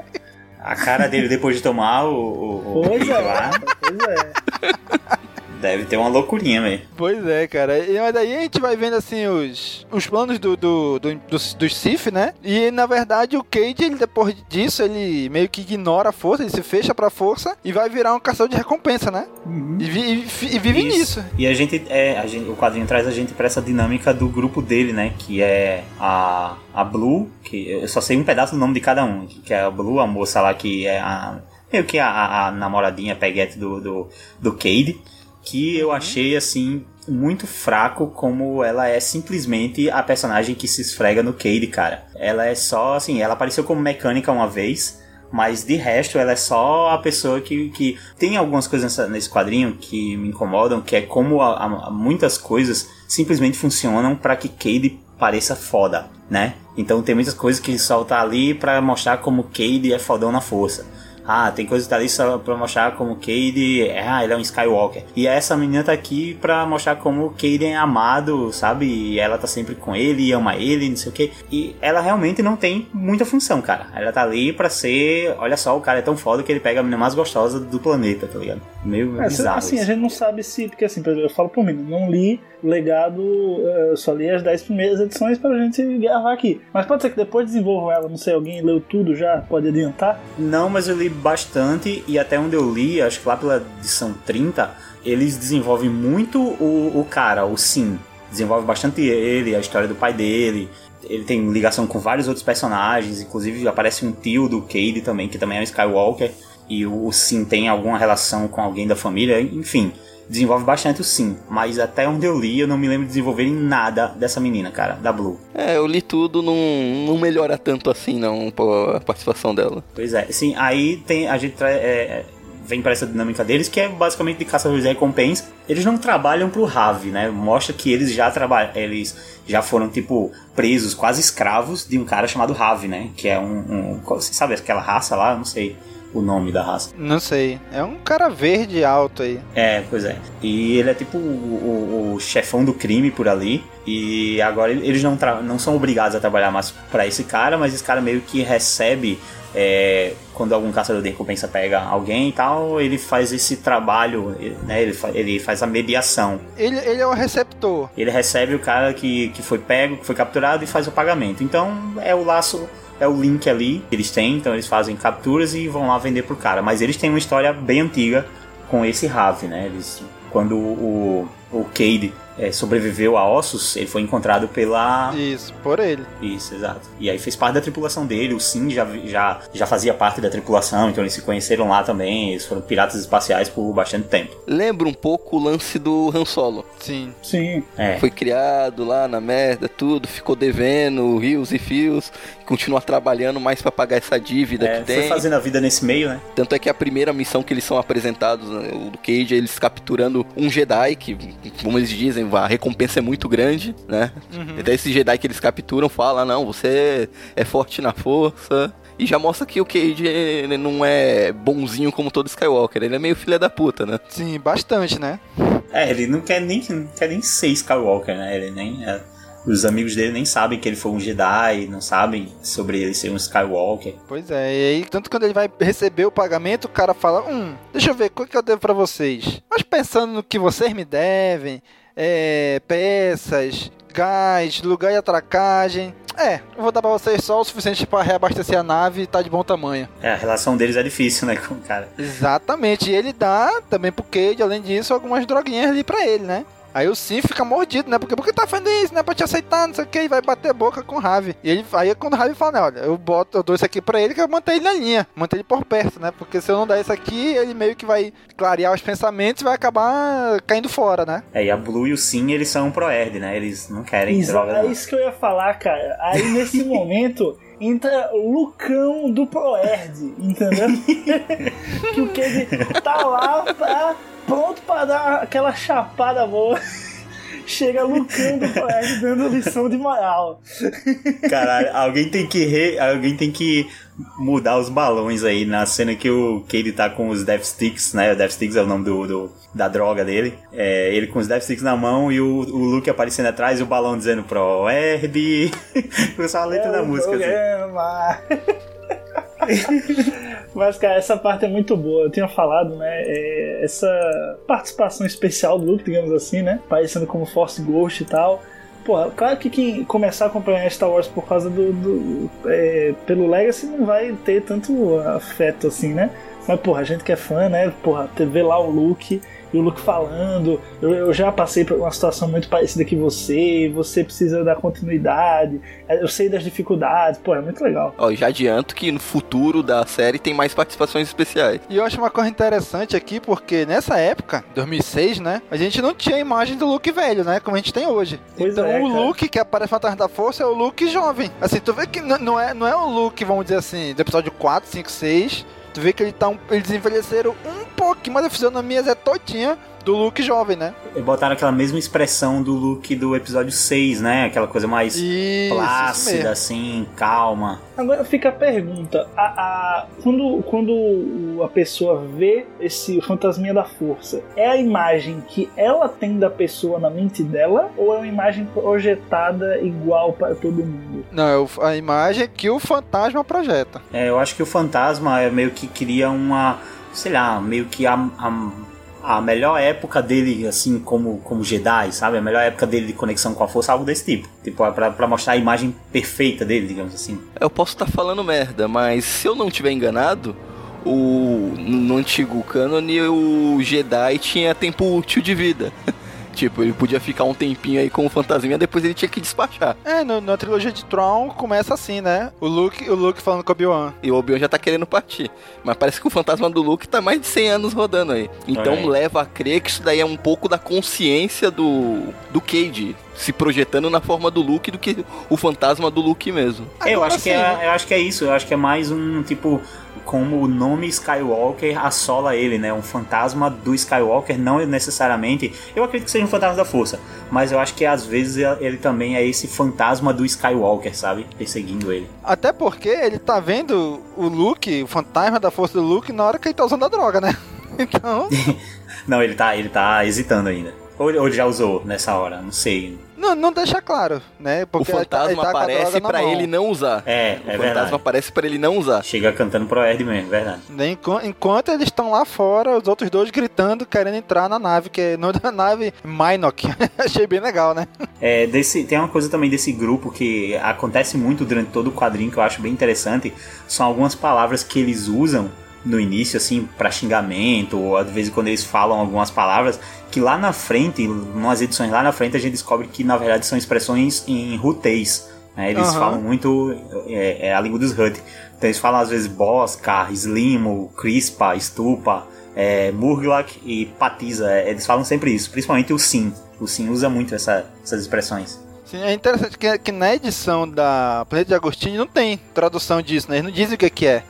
Speaker 3: A cara dele depois de tomar o, o, o
Speaker 4: Pois é,
Speaker 3: lá,
Speaker 4: pois é.
Speaker 3: Deve ter uma loucurinha, velho.
Speaker 1: Pois é, cara. E mas daí a gente vai vendo assim os, os planos do, do, do, dos, dos Sith, né? E na verdade o Cade, ele, depois disso, ele meio que ignora a força, ele se fecha pra força e vai virar um caçador de recompensa, né? E, vi- e e vive
Speaker 3: Isso.
Speaker 1: nisso.
Speaker 3: E a gente, é, a gente, o quadrinho traz a gente pra essa dinâmica do grupo dele, né? Que é a, a Blue, que eu só sei um pedaço do nome de cada um. Que é a Blue, a moça lá que é a. Meio que a, a, a namoradinha peguete do, do, do Cade. Que eu achei assim. Muito fraco como ela é simplesmente a personagem que se esfrega no Cade, cara. Ela é só assim, ela apareceu como mecânica uma vez, mas de resto, ela é só a pessoa que. que... Tem algumas coisas nessa- nesse quadrinho que me incomodam, que é como a- a- muitas coisas simplesmente funcionam para que Cade pareça foda, né? Então tem muitas coisas que só tá ali pra mostrar como Cade é fodão na força. Ah, tem coisa que tá ali só pra mostrar como Cade é, ah, ele é um Skywalker. E essa menina tá aqui pra mostrar como Cade é amado, sabe? E ela tá sempre com ele, ama ele, não sei o que. E ela realmente não tem muita função, cara. Ela tá ali pra ser, olha só, o cara é tão foda que ele pega a menina mais gostosa do planeta, tá ligado? Meio
Speaker 4: É,
Speaker 3: bizarro.
Speaker 4: assim, a
Speaker 3: isso.
Speaker 4: gente não sabe se. Porque assim, eu falo por mim, não li legado, eh, eu só li as 10 primeiras edições pra gente gravar aqui. Mas pode ser que depois desenvolvam ela, não sei, alguém leu tudo já, pode adiantar?
Speaker 3: Não, mas eu li bastante e até onde eu li, acho que lá pela edição 30, eles desenvolvem muito o, o cara, o Sim. Desenvolve bastante ele, a história do pai dele. Ele tem ligação com vários outros personagens, inclusive aparece um tio do Cade também, que também é um Skywalker. E o Sim tem alguma relação com alguém da família, enfim. Desenvolve bastante o Sim, mas até onde eu li, eu não me lembro de desenvolverem nada dessa menina, cara, da Blue.
Speaker 2: É, eu li tudo, não, não melhora tanto assim, não, a participação dela.
Speaker 3: Pois é, sim, aí tem, a gente tra- é, vem para essa dinâmica deles, que é basicamente de caçadores de recompensa. Eles não trabalham pro Ravi, né? Mostra que eles já trabalham, eles já foram, tipo, presos, quase escravos de um cara chamado Ravi, né? Que é um, um você sabe aquela raça lá? Eu não sei o nome da raça.
Speaker 1: Não sei. É um cara verde alto aí.
Speaker 3: É, pois é. E ele é tipo o, o, o chefão do crime por ali. E agora eles não, não são obrigados a trabalhar mais para esse cara, mas esse cara meio que recebe é, quando algum caçador de recompensa pega alguém e tal, ele faz esse trabalho, né? Ele, fa ele faz a mediação.
Speaker 1: Ele, ele é o receptor.
Speaker 3: Ele recebe o cara que, que foi pego, que foi capturado e faz o pagamento. Então é o laço é o link ali que eles têm, então eles fazem capturas e vão lá vender pro cara. Mas eles têm uma história bem antiga com esse Rave, né? Eles, quando o, o Cade é, sobreviveu a ossos, ele foi encontrado pela.
Speaker 1: Isso, por ele.
Speaker 3: Isso, exato. E aí fez parte da tripulação dele. O Sim já, já, já fazia parte da tripulação, então eles se conheceram lá também. Eles foram piratas espaciais por bastante tempo.
Speaker 2: Lembra um pouco o lance do Han Solo.
Speaker 1: Sim.
Speaker 4: Sim.
Speaker 3: É.
Speaker 2: Foi criado lá na merda, tudo, ficou devendo rios e fios, continua trabalhando mais para pagar essa dívida
Speaker 3: é,
Speaker 2: que tem.
Speaker 3: Foi fazendo a vida nesse meio, né?
Speaker 2: Tanto é que a primeira missão que eles são apresentados, né, o do Cage, é eles capturando um Jedi, que, como eles dizem, a recompensa é muito grande, né? Uhum. Até esse Jedi que eles capturam fala, não, você é forte na força. E já mostra que o Cage não é bonzinho como todo Skywalker, ele é meio filha da puta, né?
Speaker 1: Sim, bastante, né?
Speaker 3: É, ele não quer nem, não quer nem ser Skywalker, né? Ele nem. É os amigos dele nem sabem que ele foi um Jedi, não sabem sobre ele ser um Skywalker.
Speaker 1: Pois é, e aí, tanto quando ele vai receber o pagamento, o cara fala: Hum, deixa eu ver, qual que eu devo para vocês? Mas pensando no que vocês me devem, é, peças, gás, lugar de atracagem. É, eu vou dar pra vocês só o suficiente para reabastecer a nave e tá de bom tamanho.
Speaker 3: É, a relação deles é difícil, né, com o cara.
Speaker 1: Exatamente, e ele dá também pro Cade, além disso, algumas droguinhas ali pra ele, né? Aí o Sim fica mordido, né? Porque, porque tá fazendo isso, né? Pra te aceitar, não sei o que, e vai bater boca com o Ravi. E ele, aí é quando o Ravi fala, né? Olha, eu boto, eu dou isso aqui pra ele que eu manter ele na linha, manter ele por perto, né? Porque se eu não der isso aqui, ele meio que vai clarear os pensamentos e vai acabar caindo fora, né?
Speaker 3: É, e a Blue e o Sim, eles são pro-erd, né? Eles não querem
Speaker 4: Isso,
Speaker 3: droga.
Speaker 4: é
Speaker 3: não.
Speaker 4: isso que eu ia falar, cara. Aí nesse momento entra Lucão do Proerd, entendeu? que o Cade tá lá pra, pronto pra dar aquela chapada boa. Chega Lucão do Proerd dando lição de moral.
Speaker 3: Caralho, alguém tem que re... alguém tem que mudar os balões aí na cena que o Cade tá com os Death Sticks, né? O Death Sticks é o nome do, do da droga dele. É, ele com os Death Sticks na mão e o, o Luke aparecendo atrás e o balão dizendo pro Herb. Começou a letra
Speaker 4: É
Speaker 3: da música. Assim.
Speaker 4: Mas, cara, essa parte é muito boa. Eu tinha falado, né? é, essa participação especial do Luke, digamos assim, né? Parecendo como Force Ghost e tal. Porra, claro que quem começar a acompanhar Star Wars por causa do. do é, pelo Legacy não vai ter tanto afeto assim, né? Mas, porra, a gente que é fã, né? Porra, ver lá o Luke e o Luke falando. Eu, eu, já passei por uma situação muito parecida que você, você precisa dar continuidade. Eu sei das dificuldades, pô, é muito legal.
Speaker 2: Ó, já adianto que no futuro da série tem mais participações especiais.
Speaker 1: E eu acho uma coisa interessante aqui, porque nessa época, 2006, né, a gente não tinha a imagem do Luke velho, né, como a gente tem hoje.
Speaker 4: Pois
Speaker 1: então
Speaker 4: é,
Speaker 1: o
Speaker 4: cara.
Speaker 1: Luke que aparece Atrás da Força é o Luke jovem. Assim, tu vê que não é, não é o Luke, vamos dizer assim, do episódio 4, 5, 6. Tu vê que ele tá um, eles envelheceram um pouquinho, mas a fisionomia é todinha do Luke jovem, né?
Speaker 3: E botaram aquela mesma expressão do Luke do episódio 6, né? Aquela coisa mais
Speaker 1: isso,
Speaker 3: plácida,
Speaker 1: isso
Speaker 3: assim, calma.
Speaker 4: Agora fica a pergunta: a, a, quando, quando a pessoa vê esse fantasminha da força, é a imagem que ela tem da pessoa na mente dela ou é uma imagem projetada igual para todo mundo?
Speaker 1: Não, é a imagem que o fantasma projeta.
Speaker 3: É, eu acho que o fantasma é meio que cria uma, sei lá, meio que a, a a melhor época dele, assim, como, como Jedi, sabe? A melhor época dele de conexão com a força, algo desse tipo. Tipo, pra, pra mostrar a imagem perfeita dele, digamos assim.
Speaker 2: Eu posso estar tá falando merda, mas se eu não tiver enganado, o no antigo canon o Jedi tinha tempo útil de vida. Tipo, ele podia ficar um tempinho aí com o fantasminha, depois ele tinha que despachar.
Speaker 1: É, no, na trilogia de Tron começa assim, né? O Luke, o Luke falando com o Obi-Wan.
Speaker 2: E o Obi-Wan já tá querendo partir. Mas parece que o fantasma do Luke tá mais de 100 anos rodando aí. Então
Speaker 3: É.
Speaker 2: leva a crer que isso daí é um pouco da consciência do, do Cade. se projetando na forma do Luke do que o fantasma do Luke mesmo.
Speaker 3: eu acho que é, eu acho que é isso, eu acho que é mais um tipo como o nome Skywalker assola ele, né? Um fantasma do Skywalker, não necessariamente. Eu acredito que seja um fantasma da força, mas eu acho que às vezes ele também é esse fantasma do Skywalker, sabe? Perseguindo ele.
Speaker 1: Até porque ele tá vendo o Luke, o fantasma da força do Luke, na hora que ele tá usando a droga, né? Então.
Speaker 3: não, ele tá, ele tá hesitando ainda. Ou, ou já usou nessa hora, não sei.
Speaker 1: Não, não deixa claro, né?
Speaker 2: Porque o fantasma ele tá, ele tá aparece para ele não usar.
Speaker 3: É,
Speaker 2: o
Speaker 3: é
Speaker 2: fantasma
Speaker 3: verdade.
Speaker 2: aparece para ele não usar.
Speaker 3: Chega cantando pro Ed mesmo, verdade.
Speaker 1: Enquanto, enquanto eles estão lá fora, os outros dois gritando, querendo entrar na nave, que é da nave Minok. Achei bem legal, né?
Speaker 3: É, desse, tem uma coisa também desse grupo que acontece muito durante todo o quadrinho que eu acho bem interessante. São algumas palavras que eles usam no início, assim, para xingamento, ou às vezes quando eles falam algumas palavras, que lá na frente, em umas edições lá na frente, a gente descobre que na verdade são expressões em rutês. Né? Eles uhum. falam muito é, é, a língua dos Hut. Então eles falam às vezes Bosca, Slimo, Crispa, Stupa, é, Murglak e Patiza. Eles falam sempre isso, principalmente o Sim. O Sim usa muito essa, essas expressões.
Speaker 1: Sim, é interessante que, que, na edição da Planeta de Agostinho não tem tradução disso, né? Eles não dizem o que, que é.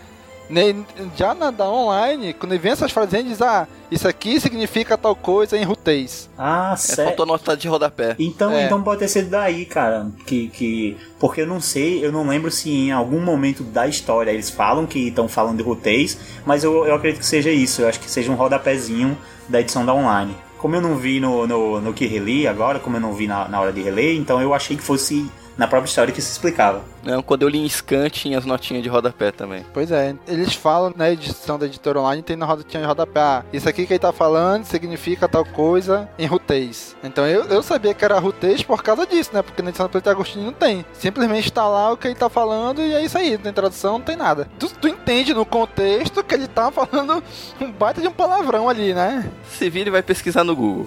Speaker 1: Já na da online, quando vem essas frases, diz: Ah, isso aqui significa tal coisa em rutês.
Speaker 3: Ah,
Speaker 2: é,
Speaker 3: sério?
Speaker 2: Faltou nota de rodapé.
Speaker 3: Então, é. então pode ter sido daí, cara. Que, que. Porque eu não sei, eu não lembro se em algum momento da história eles falam que estão falando de rutês, mas eu, eu acredito que seja isso. Eu acho que seja um rodapézinho da edição da online. Como eu não vi no, no, no que reli agora, como eu não vi na, na hora de reler, então eu achei que fosse na própria história que se explicava.
Speaker 2: Não, quando eu li em scan tinha as notinhas de rodapé também.
Speaker 1: Pois é, eles falam na edição da editora online, tem na rodatinha de rodapé, ah, isso aqui que ele tá falando significa tal coisa em rutês. Então eu, eu sabia que era rutês por causa disso, né? Porque na edição do Preto Agostinho não tem. Simplesmente tá lá o que ele tá falando e é isso aí, não tem tradução, não tem nada. Tu, tu entende no contexto que ele tá falando um baita de um palavrão ali, né?
Speaker 2: Se vira e vai pesquisar no Google.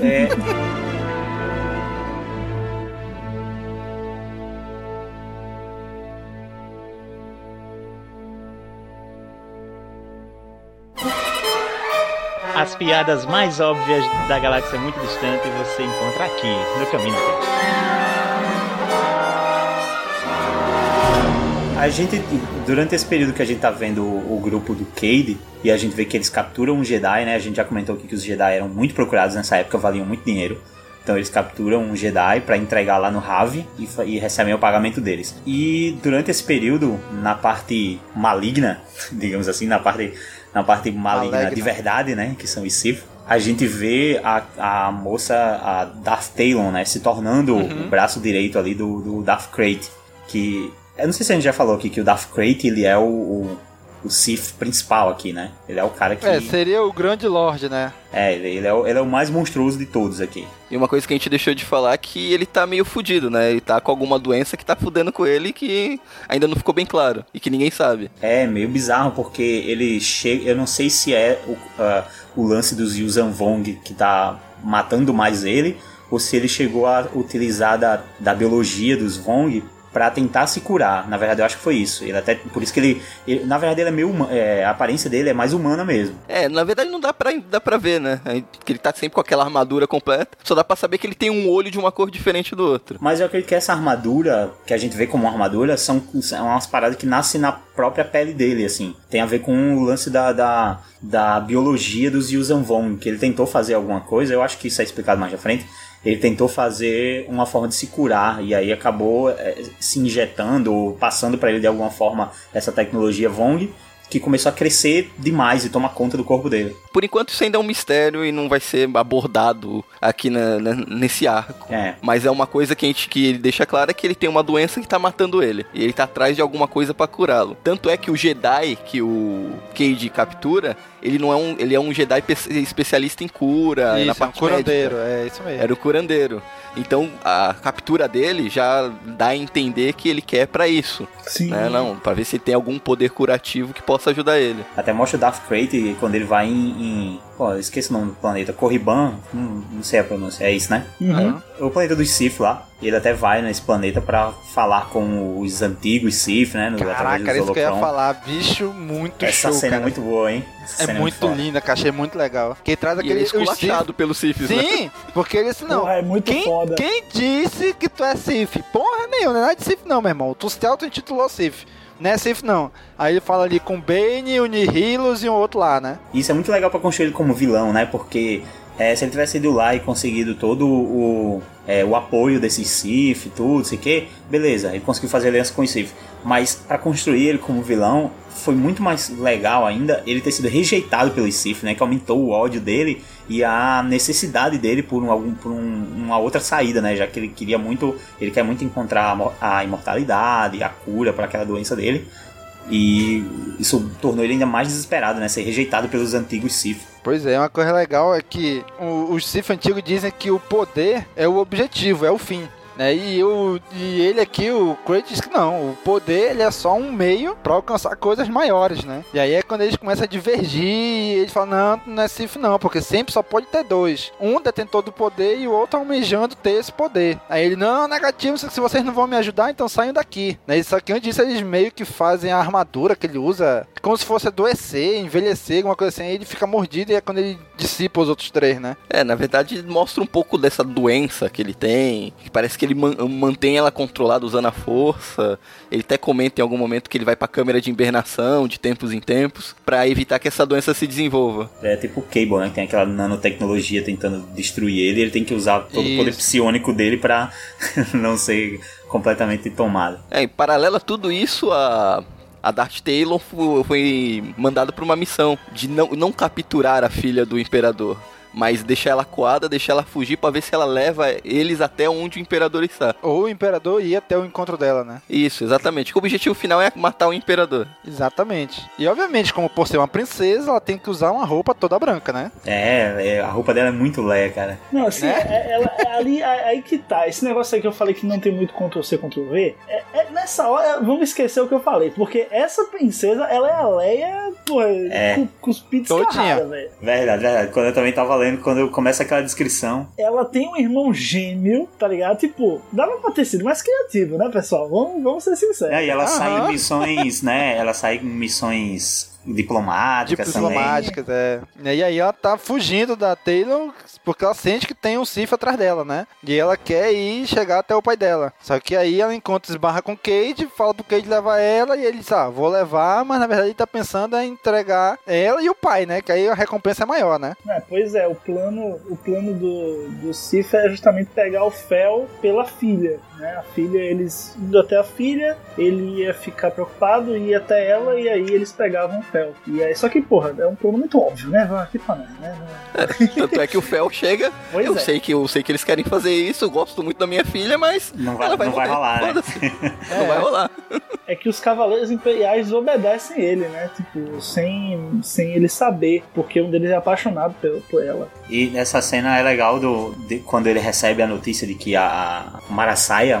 Speaker 3: é.
Speaker 6: As piadas mais óbvias da galáxia muito distante você encontra aqui, no Caminho
Speaker 3: A gente, durante esse período que a gente tá vendo o, o, grupo do Cade, e a gente vê que eles capturam um Jedi, né? A gente já comentou aqui que os Jedi eram muito procurados nessa época, valiam muito dinheiro. Então eles capturam um Jedi para entregar lá no Rave e, e, recebem o pagamento deles. E durante esse período, na parte maligna, digamos assim, na parte na parte maligna Alegre. de verdade, né? Que são os Sith. A gente vê a, a moça, a Darth Talon, né? Se tornando uhum. o braço direito ali do, do Darth Krayt. Que... Eu não sei se a gente já falou aqui que o Darth Krayt, ele é o, o o Sith principal aqui, né? Ele é o cara que.
Speaker 1: É, seria o grande Lorde, né?
Speaker 3: É, ele, ele, é o, ele é o mais monstruoso de todos aqui.
Speaker 2: E uma coisa que a gente deixou de falar é que ele tá meio fudido, né? Ele tá com alguma doença que tá fudendo com ele que ainda não ficou bem claro e que ninguém sabe.
Speaker 3: É, meio bizarro porque ele chega. Eu não sei se é o, uh, o lance dos Yuuzhan Vong que tá matando mais ele ou se ele chegou a utilizar da, da biologia dos Vong para tentar se curar. Na verdade, eu acho que foi isso. Ele até por isso que ele, ele na verdade, ele é meio é, a aparência dele é mais humana mesmo.
Speaker 2: É, na verdade não dá para dá para ver, né? Que ele tá sempre com aquela armadura completa. Só dá para saber que ele tem um olho de uma cor diferente do outro.
Speaker 3: Mas eu acredito que essa armadura que a gente vê como armadura são, são umas paradas que nascem na própria pele dele, assim. Tem a ver com o lance da, da, da biologia dos Yuuzhan Vong, que ele tentou fazer alguma coisa. Eu acho que isso é explicado mais à frente ele tentou fazer uma forma de se curar e aí acabou é, se injetando passando para ele de alguma forma essa tecnologia Vong que começou a crescer demais e tomar conta do corpo dele.
Speaker 2: Por enquanto isso ainda é um mistério e não vai ser abordado aqui na, na, nesse arco.
Speaker 3: É.
Speaker 2: Mas é uma coisa que a gente que ele deixa claro é que ele tem uma doença que tá matando ele. E ele tá atrás de alguma coisa para curá-lo. Tanto é que o Jedi que o Cade captura, ele não é um, ele é um Jedi especialista em cura,
Speaker 1: isso,
Speaker 2: na parte
Speaker 1: é um curandeiro,
Speaker 2: médica.
Speaker 1: é isso mesmo.
Speaker 2: Era o curandeiro. Então a captura dele já dá a entender que ele quer para isso.
Speaker 4: Sim.
Speaker 2: Né? Não, para ver se ele tem algum poder curativo que possa possa ajudar ele.
Speaker 3: Até mostra o Darth Crate quando ele vai em. em pô, eu esqueci o nome do planeta. Corriban? Não, não sei a pronúncia. É isso, né?
Speaker 4: Uhum.
Speaker 3: O planeta dos Sith lá. Ele até vai nesse planeta pra falar com os antigos Sith, né? No,
Speaker 1: Caraca, era isso que eu ia falar. Bicho, muito
Speaker 3: Essa
Speaker 1: show,
Speaker 3: cena
Speaker 1: cara.
Speaker 3: é muito boa, hein? Essa
Speaker 1: É
Speaker 3: cena
Speaker 1: muito
Speaker 3: foda.
Speaker 1: linda, cara. Achei muito legal. Que traz
Speaker 2: E
Speaker 1: aquele.
Speaker 2: ele é
Speaker 1: os
Speaker 2: esculachado
Speaker 1: Sith-
Speaker 2: pelos Siths, né?
Speaker 1: Sim, porque ele disse, não.
Speaker 4: Porra, é muito
Speaker 1: quem,
Speaker 4: foda.
Speaker 1: quem disse que tu é Sif? Porra nenhuma, não é de Sif não, meu irmão. Tu se auto-intitulou Sif. Não é não. Aí ele fala ali com Bane, o Nihilus e um outro lá, né?
Speaker 3: Isso é muito legal pra construir ele como vilão, né? Porque é, se ele tivesse ido lá e conseguido todo o, é, o apoio desses Sith e tudo, sei que, beleza, ele conseguiu fazer aliança com os Sith. Mas pra construir ele como vilão, foi muito mais legal ainda ele ter sido rejeitado pelos Sith, né? Que aumentou o ódio dele e a necessidade dele por, um, algum, por um- uma outra saída, né? Já que ele queria muito, ele quer muito encontrar a a imortalidade, a cura para aquela doença dele. E isso tornou ele ainda mais desesperado, né? Ser rejeitado pelos antigos Sith.
Speaker 1: Pois é, uma coisa legal é que os Sith antigos dizem que o poder é o objetivo, é o fim. Né? E, o, e ele aqui, o Kratos, diz que não, o poder ele é só um meio pra alcançar coisas maiores, né? E aí é quando eles começam a divergir e eles falam, não, não é Sith não, porque sempre só pode ter dois. Um detentor do poder e o outro almejando ter esse poder. Aí ele, não, negativo, se vocês não vão me ajudar, então saiam daqui. Né? Só que antes disso eles meio que fazem a armadura que ele usa como se fosse adoecer, envelhecer, alguma coisa assim. Aí ele fica mordido e é quando ele dissipa os outros três, né?
Speaker 2: É, na verdade mostra um pouco dessa doença que ele tem, que parece que ele man- mantém ela controlada usando a força. Ele até comenta em algum momento que ele vai pra câmera de hibernação de tempos em tempos pra evitar que essa doença se desenvolva.
Speaker 3: É tipo o Cable, né? Tem aquela nanotecnologia tentando destruir ele. e Ele tem que usar todo o poder
Speaker 2: Isso.
Speaker 3: psionico dele pra não ser completamente tomado.
Speaker 2: É, em paralelo a tudo isso, a a Darth fu- foi mandada pra uma missão de não, não capturar a filha do imperador, mas deixar ela coada, deixar ela fugir pra ver se ela leva eles até onde o imperador está.
Speaker 1: Ou o imperador ia até o encontro dela, né?
Speaker 2: Isso, exatamente. Que o objetivo final é matar o imperador.
Speaker 1: Exatamente. E obviamente, como por ser uma princesa, ela tem que usar uma roupa toda branca, né?
Speaker 3: É, é, a roupa dela é muito leia, cara.
Speaker 4: Não, assim,
Speaker 1: Né?
Speaker 4: é, ela- é ali é- aí que tá. Esse negócio aí que eu falei que não tem muito Ctrl-C, Ctrl-V, é, é nessa hora, vamos esquecer o que eu falei. Porque essa princesa, ela é a Leia, porra,
Speaker 3: É.
Speaker 4: com, com os pits
Speaker 1: Todinha.
Speaker 4: carrada, velho.
Speaker 3: Verdade, verdade. Quando eu também tava lendo, quando começa aquela descrição.
Speaker 4: Ela tem um irmão gêmeo, tá ligado? Tipo, dava pra ter sido mais criativo, né, pessoal? Vamos, vamos ser sinceros.
Speaker 3: É, e ela
Speaker 1: Aham.
Speaker 3: sai em missões, né? Ela sai em missões diplomáticas também.
Speaker 1: Diplomáticas, é. E aí ela tá fugindo da Taylor porque ela sente que tem um Sif atrás dela, né? E ela quer ir chegar até o pai dela. Só que aí ela encontra esbarra com o Cade, fala pro Cade levar ela e ele diz, ah, vou levar, mas na verdade ele tá pensando em entregar ela e o pai, né? Que aí a recompensa é maior, né?
Speaker 4: É, pois é, o plano, o plano do, do Sif é justamente pegar o Fel pela filha, né? A filha, eles indo até a filha, ele ia ficar preocupado, ia até ela e aí eles pegavam o Fel. E aí, só que, porra, é um plano muito óbvio, né? Vamos aqui pra nós, né?
Speaker 2: Tanto é que o Fel chega,
Speaker 4: Pois
Speaker 2: eu
Speaker 4: é.
Speaker 2: sei que eu sei que eles querem fazer isso, eu gosto muito da minha filha, mas
Speaker 3: Não vai,
Speaker 2: ela vai
Speaker 3: não vai
Speaker 2: morrer.
Speaker 3: rolar, né?
Speaker 2: Foda-se. Não vai rolar.
Speaker 4: É que os cavaleiros imperiais obedecem ele, né? Tipo, sem, sem ele saber, porque um deles é apaixonado por, por ela.
Speaker 3: E nessa cena é legal do, de- quando ele recebe a notícia de que a, a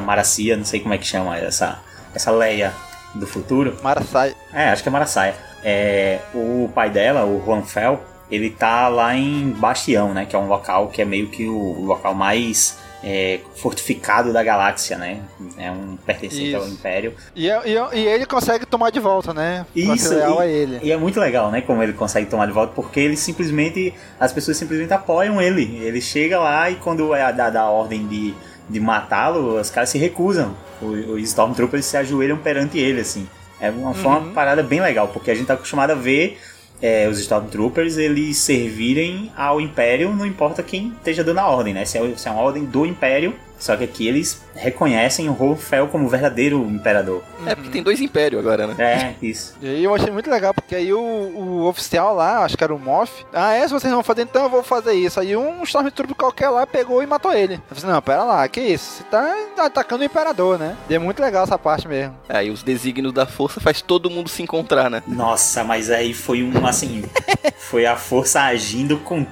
Speaker 3: Marasaia, Maracia, não sei como é que chama essa, essa Leia do futuro.
Speaker 1: Marasai.
Speaker 3: É, acho que é Marasaia. É, o pai dela, o Juan Fel, ele tá lá em Bastião, né? Que é um local que é meio que o, local mais é, fortificado da galáxia, né? É um pertencente ao. Império.
Speaker 1: E, e, e ele consegue tomar de volta, né? Pra
Speaker 3: Isso, e,
Speaker 1: a ele.
Speaker 3: e é muito legal, né? Como ele consegue tomar de volta, porque ele simplesmente. As pessoas simplesmente apoiam ele. Ele chega lá e quando é a da, da ordem de, de matá-lo, os caras se recusam. Os, Stormtroopers se ajoelham perante ele, assim. É uma, foi uma
Speaker 1: Uhum.
Speaker 3: parada bem legal, porque a gente tá acostumado a ver é, os Stormtroopers eles servirem ao Império, não importa quem esteja dando a ordem, né? Se é, se é uma ordem do Império, só que aqui eles reconhecem o Rofel como o verdadeiro imperador.
Speaker 2: É, porque tem dois impérios agora, né?
Speaker 3: É, isso.
Speaker 1: E aí eu achei muito legal, porque aí o, o oficial lá, acho que era o Moff, ah, é, se vocês não vão fazer, então eu vou fazer isso. Aí um Stormtrooper qualquer lá pegou e matou ele. Eu falei, assim, não, pera lá, que isso? Você tá atacando o Imperador, né? E é muito legal essa parte mesmo.
Speaker 2: Aí os desígnios da força faz todo mundo se encontrar, né?
Speaker 3: Nossa, mas aí foi um assim. foi a força agindo com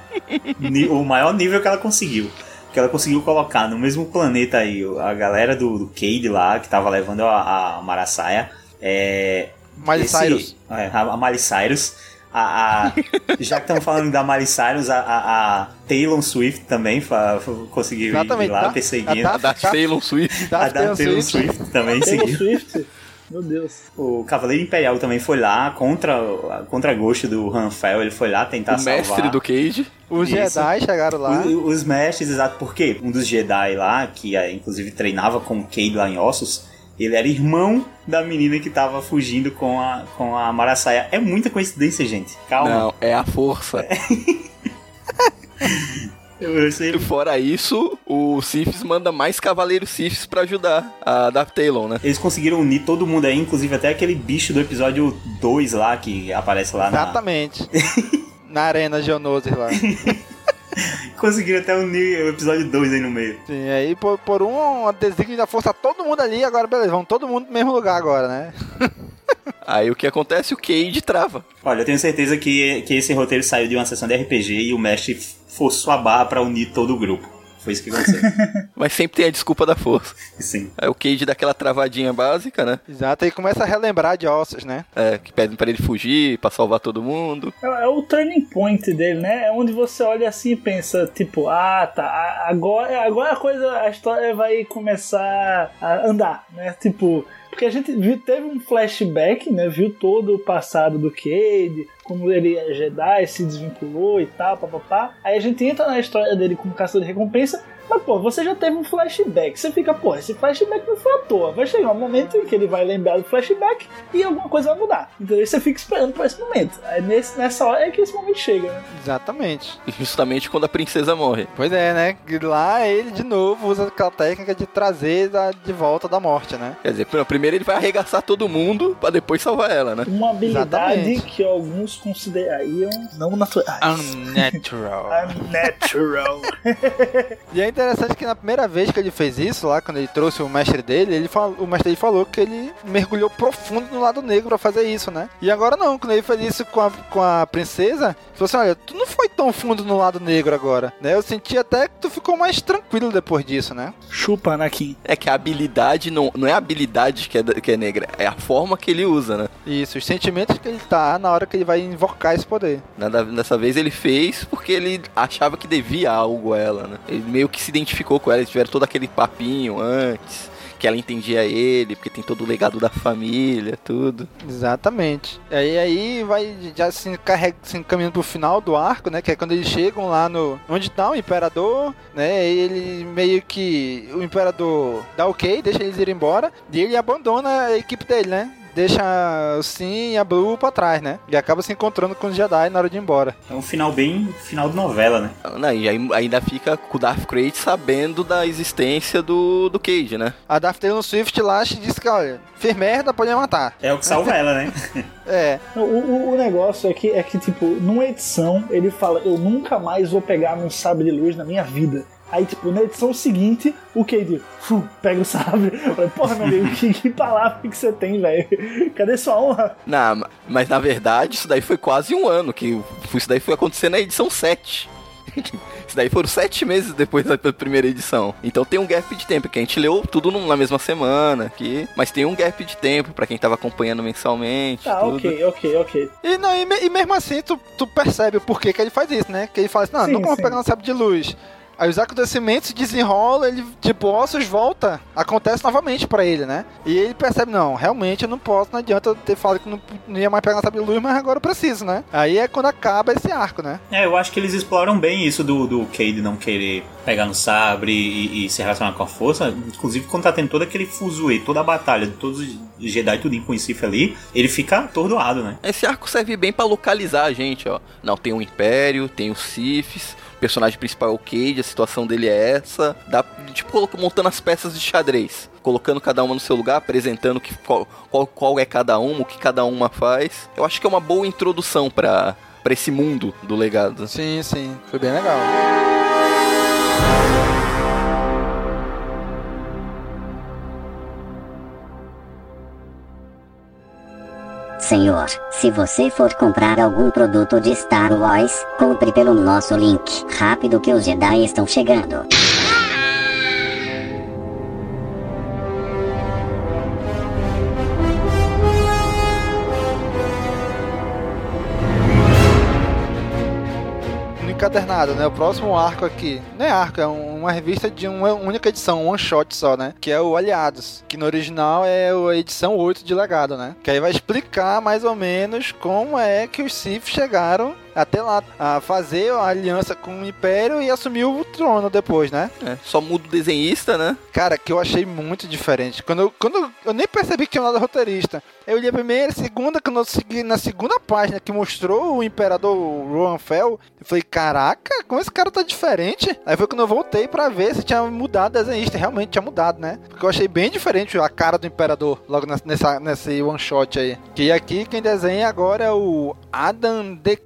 Speaker 3: o maior nível que ela conseguiu. Que ela conseguiu colocar no mesmo planeta aí a galera do, do Cade lá, que tava levando a, a Marasaia, é,
Speaker 1: Miley
Speaker 3: Esse-
Speaker 1: Cyrus.
Speaker 3: É, a, a Miley Cyrus. A, a- já que estamos falando da Miley Cyrus, a, a, a Taylor Swift também fa, fa- conseguiu ir lá
Speaker 1: da-
Speaker 3: perseguindo.
Speaker 1: a da-
Speaker 2: Taylor Swift.
Speaker 3: A da
Speaker 1: Taylor
Speaker 3: Taylor
Speaker 1: Swift.
Speaker 3: Swift também
Speaker 4: Taylor
Speaker 3: seguiu.
Speaker 4: Swift. Meu Deus.
Speaker 3: O Cavaleiro Imperial também foi lá contra, contra a gosto do Han ele foi lá tentar
Speaker 2: O mestre
Speaker 3: salvar.
Speaker 2: do Cage.
Speaker 1: Os
Speaker 3: Isso.
Speaker 1: Jedi chegaram lá.
Speaker 3: O- os mestres, exato, porque um dos Jedi lá, que eh, inclusive treinava com o Cade lá em Ossos, ele era irmão da menina que tava fugindo com a, com a Marasaia. É muita coincidência, gente. Calma.
Speaker 2: Não, é a força.
Speaker 3: Sei.
Speaker 2: Fora isso, o Sifis manda mais cavaleiros Sifis pra ajudar a Darth Talon, né?
Speaker 3: Eles conseguiram unir todo mundo aí, inclusive até aquele bicho do episódio 2 lá, que aparece lá na...
Speaker 1: Exatamente. Na arena Geonosis lá.
Speaker 3: Conseguiram até unir o episódio 2 aí no meio.
Speaker 1: Sim, aí por, por um desígnio da força, todo mundo ali, agora beleza, vão todo mundo no mesmo lugar agora, né?
Speaker 2: Aí o que acontece? O Cade trava.
Speaker 3: Olha, eu tenho certeza que, que esse roteiro saiu de uma sessão de RPG e o mestre forçou a barra pra unir todo o grupo. Foi isso que aconteceu.
Speaker 2: Mas sempre tem a desculpa da força.
Speaker 3: Sim.
Speaker 2: Aí o Cade dá aquela travadinha básica, né?
Speaker 1: Exato, aí começa a relembrar de ossos, né?
Speaker 2: É, que pedem pra ele fugir, pra salvar todo mundo.
Speaker 4: É, é o turning point dele, né? É onde você olha assim e pensa, tipo, ah, tá, agora, agora a coisa, a história vai começar a andar, né? Tipo, porque a gente viu, teve um flashback, né? Viu todo o passado do Cade, como ele é Jedi, se desvinculou e tal, papapá. Aí a gente entra na história dele como caçador de recompensa, mas, pô, você já teve um flashback. Você fica, pô, esse flashback não foi à toa. Vai chegar um momento em que ele vai lembrar do flashback e alguma coisa vai mudar. Entendeu? E você fica esperando por esse momento. Aí nesse, nessa hora é que esse momento chega, né?
Speaker 1: Exatamente.
Speaker 2: Justamente quando a princesa morre.
Speaker 1: Pois é, né? E Lá ele de novo usa aquela técnica de trazer da- de volta da morte, né?
Speaker 2: Quer dizer, pr- primeiro ele vai arregaçar todo mundo pra depois salvar ela, né?
Speaker 4: Uma habilidade
Speaker 1: Exatamente.
Speaker 4: que alguns considerariam não naturais.
Speaker 1: Unnatural.
Speaker 4: Unnatural.
Speaker 1: E é interessante que na primeira vez que ele fez isso, lá quando ele trouxe o mestre dele, ele fal- o mestre dele falou que ele mergulhou profundo no lado negro pra fazer isso, né? E agora não, quando ele fez isso com a, com a princesa, falou assim: olha, tu não foi tão fundo no lado negro agora, né? Eu senti até que tu ficou mais tranquilo depois disso, né?
Speaker 4: Chupa, Anakin.
Speaker 2: É que a habilidade não, não é a habilidade que é, que é negra, é a forma que ele usa, né?
Speaker 1: Isso, os sentimentos que ele tá na hora que ele vai invocar esse poder.
Speaker 2: Nada- Dessa vez ele fez porque ele achava que devia algo a ela, né? Ele meio que se identificou com ela, eles tiveram todo aquele papinho antes, que ela entendia ele, porque tem todo o legado da família, tudo.
Speaker 1: Exatamente. Aí, aí vai já se, carrega, se encaminhando pro final do arco, né? Que é quando eles chegam lá no. Onde tá o Imperador, né? E ele meio que. O Imperador dá ok, deixa eles ir embora. E ele abandona a equipe dele, né? Deixa o Sim e a Blue pra trás, né? E acaba se encontrando com os Jedi na hora de ir embora.
Speaker 3: É um final bem final de novela, né?
Speaker 2: Não, e aí ainda fica com o Darth Krayt sabendo da existência do, do Cage, né?
Speaker 1: A Darth Taylor Swift lá disse que, olha, fez merda, pode matar.
Speaker 3: É o que salva ela, né?
Speaker 1: É.
Speaker 4: O, o, o negócio é que, é que, tipo, numa edição ele fala: Eu nunca mais vou pegar num sabre de luz na minha vida. Aí, tipo, na edição seguinte, o Cade fu, pega o sabre. Eu falei, porra, meu amigo, que, que palavra que você tem, velho? Cadê sua honra?
Speaker 2: Não, ma- mas na verdade isso daí foi quase um ano, que isso daí foi acontecer na edição 7. Isso daí foram sete meses depois da primeira edição. Então tem um gap de tempo, que a gente leu tudo na mesma semana aqui. Mas tem um gap de tempo pra quem tava acompanhando mensalmente.
Speaker 4: Tá,
Speaker 2: tudo.
Speaker 4: ok, ok, ok.
Speaker 1: E, não, e, me- e mesmo assim, tu, tu percebe o porquê que ele faz isso, né? Que ele fala assim, não,
Speaker 4: Sim,
Speaker 1: nunca vou pegar um sabre de luz. Aí os acontecimentos se desenrolam, ele, tipo, ossos volta, acontece novamente pra ele, né? E ele percebe, não, realmente eu não posso, não adianta eu ter falado que não, não ia mais pegar sabre de luz, mas agora eu preciso, né? Aí é quando acaba esse arco, né?
Speaker 3: É, eu acho que eles exploram bem isso do, do Cade não querer pegar no sabre e, e se relacionar com a força. Inclusive, quando tá tendo todo aquele fuzuê, toda a batalha de todos os Jedi, tudo com o Sif ali, ele fica atordoado, né?
Speaker 2: Esse arco serve bem pra localizar a gente, ó. Não, tem o Império, tem os Siths, o personagem principal é o Cade, a situação dele é essa. Dá, tipo, montando as peças de xadrez. Colocando cada uma no seu lugar, apresentando que, qual, qual, qual é cada uma, o que cada uma faz. Eu acho que é uma boa introdução pra esse mundo do legado.
Speaker 1: Sim, sim, foi bem legal.
Speaker 7: Senhor, se você for comprar algum produto de Star Wars, compre pelo nosso link. Rápido que os Jedi estão chegando.
Speaker 1: Encadernado, né? O próximo arco aqui. Não é arco, é um- uma revista de uma única edição, um one shot só, né? Que é o Aliados. Que no original é a edição 8 de legado, né? Que aí vai explicar mais ou menos como é que os Sith chegaram até lá a fazer a aliança com o Império e assumir o trono depois, né?
Speaker 2: É, só muda o desenhista, né?
Speaker 1: Cara, que eu achei muito diferente. Quando eu, quando eu, eu nem percebi que tinha nada roteirista. Eu li a primeira, a segunda, quando eu segui na segunda página que mostrou o Imperador Rohan Fel, eu falei, caraca, como esse cara tá diferente? Aí foi quando eu voltei pra ver se tinha mudado o desenhista. Realmente tinha mudado, né? Porque eu achei bem diferente a cara do Imperador, logo nessa, nesse one shot aí. Que aqui quem desenha agora é o Adam de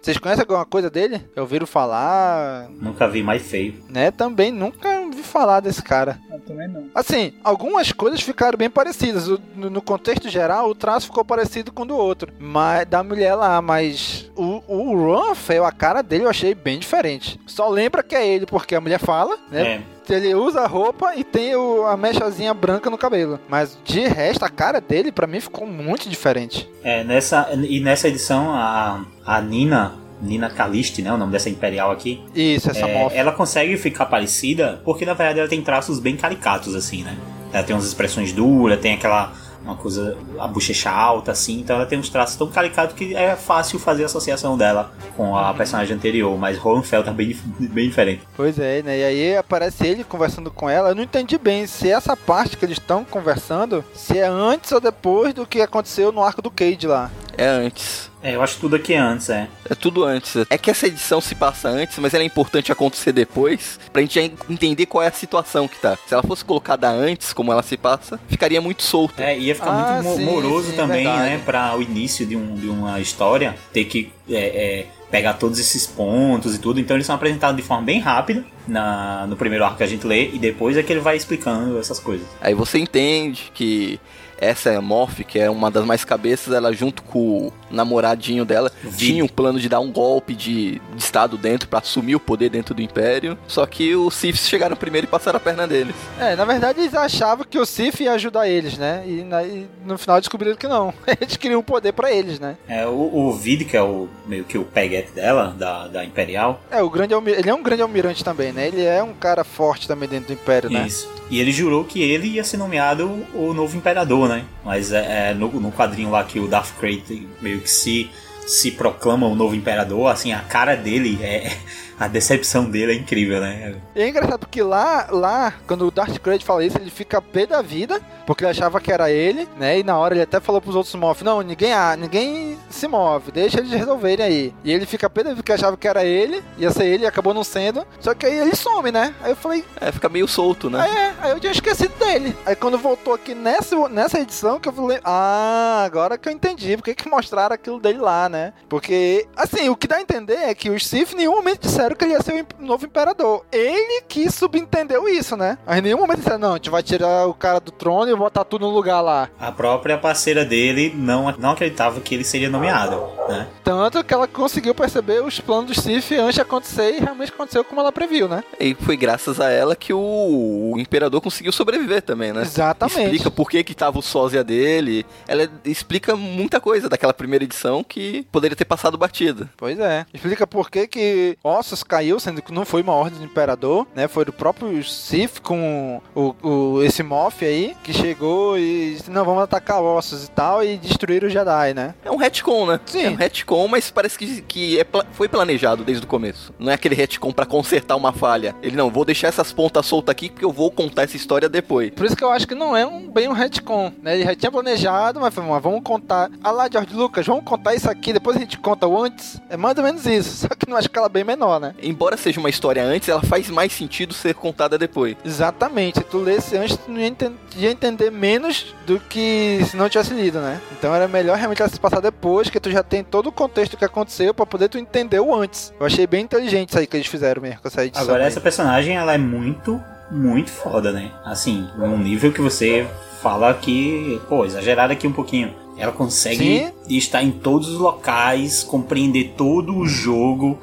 Speaker 1: Vocês conhecem alguma coisa dele? Eu ouviram falar,
Speaker 3: Nunca vi mais feio.
Speaker 1: né? Também nunca vi falar desse cara.
Speaker 4: Eu também não.
Speaker 1: Assim, algumas coisas ficaram bem parecidas. No, no contexto geral, o traço ficou parecido com o do outro. Mas da mulher lá, mas o, o Ron a cara dele eu achei bem diferente. Só lembra que é ele porque a mulher fala, né? Ele usa a roupa e tem o- a mechazinha branca no cabelo. Mas de resto, a cara dele, pra mim, ficou muito diferente.
Speaker 3: É, nessa, e nessa edição, a, a Nina, Nina Caliste, né? O nome dessa Imperial aqui.
Speaker 1: Isso, essa
Speaker 3: é. Ela consegue ficar parecida porque, na verdade, ela tem traços bem caricatos, assim, né? Ela tem umas expressões duras, tem aquela. Uma coisa. A bochecha alta, assim. Então ela tem uns traços tão caricatos que é fácil fazer a associação dela com a personagem anterior. Mas Hohenfeld tá bem, bem diferente.
Speaker 1: Pois é, né? E aí aparece ele conversando com ela. Eu não entendi bem se essa parte que eles estão conversando, se é antes ou depois do que aconteceu no arco do Cade lá.
Speaker 2: É antes.
Speaker 3: É, eu acho que tudo aqui é antes, é.
Speaker 2: É tudo antes. É que essa edição se passa antes, mas ela é importante acontecer depois, pra gente já entender qual é a situação que tá. Se ela fosse colocada antes, como ela se passa, ficaria muito solta.
Speaker 3: É, ia ficar
Speaker 1: Ah,
Speaker 3: muito
Speaker 1: sim,
Speaker 3: moroso
Speaker 1: sim,
Speaker 3: também,
Speaker 1: verdade.
Speaker 3: né? Pra o início de, um, de uma história, ter que é, é, pegar todos esses pontos e tudo. Então eles são apresentados de forma bem rápida na, no primeiro arco que a gente lê, e depois é que ele vai explicando essas coisas.
Speaker 2: Aí você entende que essa é Morph, que é uma das mais cabeças, ela junto com o namoradinho dela, tinha um plano de dar um golpe de, de estado dentro pra assumir o poder dentro do Império. Só que os Siths chegaram primeiro e passaram a perna deles.
Speaker 1: É, na verdade eles achavam que o Sif ia ajudar eles, né? E, na- e no final descobriram que não. Eles queriam poder pra eles, né?
Speaker 3: É, o, o Vid, que é o meio que o peguete dela, da, da Imperial,
Speaker 1: É, o grande ele é um grande almirante também, né? Ele é um cara forte também dentro do Império, né?
Speaker 3: Isso. E ele jurou que ele ia ser nomeado o novo imperador, né? Mas é, é, no, no quadrinho lá que o Darth Krayt meio que se, se proclama o novo imperador, assim, a cara dele é. A decepção dele é incrível, né?
Speaker 1: E é engraçado porque lá, lá, quando o Darth Krayt fala isso, ele fica pé da vida, porque ele achava que era ele, né? E na hora ele até falou pros outros Moff, não, ninguém, ah, ninguém se move, deixa eles resolverem aí. E ele fica pé da vida porque achava que era ele, ia ser ele, e acabou não sendo. Só que aí ele some, né? Aí eu falei,
Speaker 2: É, fica meio solto, né?
Speaker 1: é, aí eu tinha esquecido dele. Aí quando voltou aqui nessa, nessa edição que eu falei, ah, agora que eu entendi, por que que mostraram aquilo dele lá, né? Porque, assim, o que dá a entender é que os Sith em nenhum momento disseram que ele ia ser o novo imperador. Ele que subentendeu isso, né? Aí em nenhum momento disseram, não, a gente vai tirar o cara do trono e botar tudo no lugar lá.
Speaker 3: A própria parceira dele não, não acreditava que ele seria nomeado, né?
Speaker 1: Tanto que ela conseguiu perceber os planos dos Sith antes de acontecer e realmente aconteceu como ela previu, né?
Speaker 2: E foi graças a ela que o, o imperador conseguiu sobreviver também, né?
Speaker 1: Exatamente.
Speaker 2: Explica por que que tava o sósia dele. Ela explica muita coisa daquela primeira edição que poderia ter passado batida.
Speaker 1: Pois é. Explica por que que Ossos caiu, sendo que não foi uma ordem do imperador, né? Foi do próprio Sif com o, o- esse Moff aí, que chegou e disse, não, vamos atacar Ossos e tal, e destruir o Jedi, né?
Speaker 2: É um retcon, né?
Speaker 1: Sim.
Speaker 2: É um retcon, mas parece que, que é foi planejado desde o começo. Não é aquele retcon pra consertar uma falha. Ele não, vou deixar essas pontas soltas aqui porque eu vou contar essa história depois.
Speaker 1: Por isso que eu acho que não é um, bem um retcon, né? Ele já tinha planejado, mas foi, "Mas vamos contar. Ah lá, George Lucas, vamos contar isso aqui, depois a gente conta o antes. É mais ou menos isso, só que numa escala bem menor, né?
Speaker 2: Embora seja uma história antes, ela faz mais sentido ser contada depois.
Speaker 1: Exatamente. Se tu lesse antes, tu não ia, enten- ia entender menos do que se não tivesse lido, né? Então era melhor realmente ela se passar depois, que tu já tem todo o contexto que aconteceu pra poder tu entender o antes. Eu achei bem inteligente isso aí que eles fizeram mesmo com essa edição.
Speaker 3: Agora,
Speaker 1: aí.
Speaker 3: essa personagem, ela é muito, muito foda, né? Assim, num nível que você fala que, pô, exagerado aqui um pouquinho. Ela consegue estar em todos os locais, compreender todo o jogo,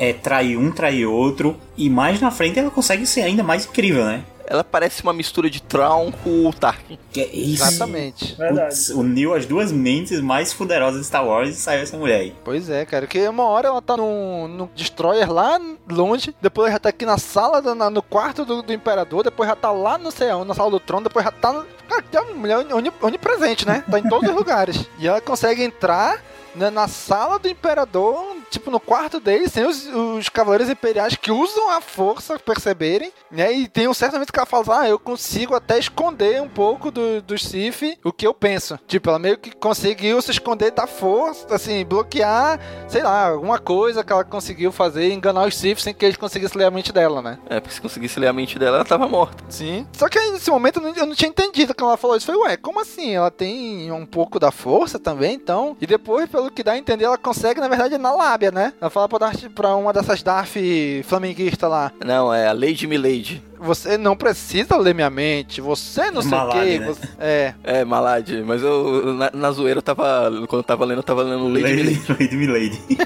Speaker 3: é, trair um, trair outro, e mais na frente ela consegue ser ainda mais incrível, né?
Speaker 2: Ela parece uma mistura de Traum com o Tarkin.
Speaker 3: Que é isso.
Speaker 1: Exatamente.
Speaker 3: Putz, uniu as duas mentes mais poderosas de Star Wars e saiu essa mulher aí.
Speaker 1: Pois é, cara, que uma hora ela tá no, no Destroyer lá longe, depois ela já tá aqui na sala, do- na- no quarto do, do Imperador, depois já tá lá no céu, na sala do trono, depois já tá. Cara, que é uma mulher oni- onipresente, né? Tá em todos os lugares. E ela consegue entrar né, na sala do Imperador, tipo, no quarto dele, sem os, os Cavaleiros Imperiais que usam a força perceberem, né? E tem um certo momento que ela fala, ah, eu consigo até esconder um pouco do, do Sif o que eu penso. Tipo, ela meio que conseguiu se esconder da força, assim, bloquear, sei lá, alguma coisa que ela conseguiu fazer, enganar os Sif sem que eles conseguissem ler a mente dela, né?
Speaker 2: É, porque se conseguisse ler a mente dela, ela tava morta.
Speaker 1: Sim. Só que aí, nesse momento eu não, eu não tinha entendido quando ela falou isso. Falei, ué, como assim? Ela tem um pouco da força também, então? E depois, pelo que dá a entender, ela consegue, na verdade, na lábia, né? Ela fala pra, Darth, pra uma dessas Darth flamenguista lá.
Speaker 2: Não, é a Lady Milady.
Speaker 1: Você não precisa ler minha mente, você não sei o
Speaker 2: Malade,
Speaker 1: quê.
Speaker 2: né?
Speaker 1: você- É.
Speaker 2: É, Malade. Mas eu, na, na zoeira, eu tava. Quando eu tava lendo, eu tava lendo Lady, Milady.
Speaker 3: Lady Milady.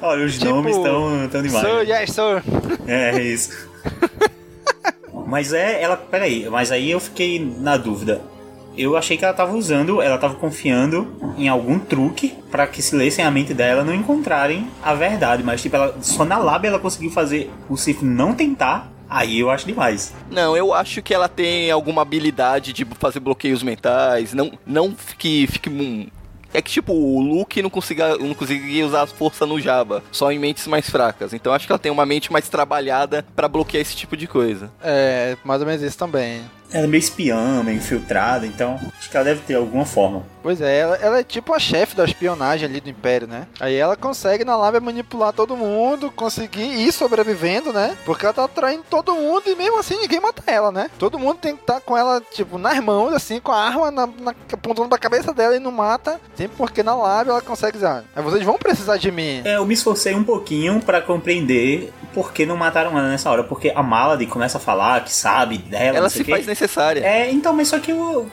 Speaker 3: Olha, os
Speaker 1: Tipo,
Speaker 3: nomes estão tão demais.
Speaker 1: Sir, yes, sir.
Speaker 3: É, é isso. mas é, ela. Peraí, mas aí eu fiquei na dúvida. Eu achei que ela tava usando, ela tava confiando em algum truque pra que se lessem a mente dela não encontrarem a verdade. Mas, tipo, ela, só na lábia ela conseguiu fazer o Sif não tentar. Aí eu acho demais.
Speaker 2: Não, eu acho que ela tem alguma habilidade de fazer bloqueios mentais. Não, não que fique. É que, tipo, o Luke não conseguia, não conseguia usar a força no Jabba, só em mentes mais fracas. Então acho que ela tem uma mente mais trabalhada pra bloquear esse tipo de coisa.
Speaker 1: É, mais ou menos isso também.
Speaker 3: Ela é meio espiã, meio infiltrada, então acho que ela deve ter alguma forma.
Speaker 1: Pois é, ela, ela é tipo a chefe da espionagem ali do Império, né? Aí ela consegue na lábia manipular todo mundo, conseguir ir sobrevivendo, né? Porque ela tá traindo todo mundo e mesmo assim ninguém mata ela, né? Todo mundo tem que estar com ela, tipo, nas mãos, assim, com a arma na, na, apontando pra cabeça dela e não mata. Sempre porque na lábia ela consegue dizer, ah, vocês vão precisar de mim.
Speaker 3: É, eu me esforcei um pouquinho pra compreender por que não mataram ela nessa hora. Porque a Malady começa a falar que sabe dela.
Speaker 2: Ela se faz necessária.
Speaker 3: É, então, mas só que eu,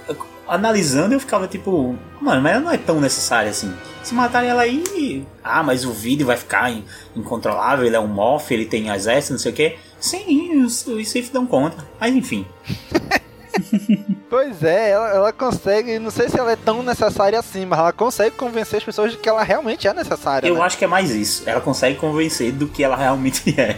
Speaker 3: analisando eu ficava tipo, mano, mas ela não é tão necessária assim. Se matarem ela aí, ah, mas o vídeo vai ficar in- incontrolável, ele é um moff, ele tem exército, não sei o que. Sim, os, os Sith dão conta. Mas enfim.
Speaker 1: Pois é, ela, ela consegue, não sei se ela é tão necessária assim, mas ela consegue convencer as pessoas de que ela realmente é necessária.
Speaker 3: Eu
Speaker 1: né?
Speaker 3: acho que é mais isso. Ela consegue convencer do que ela realmente é.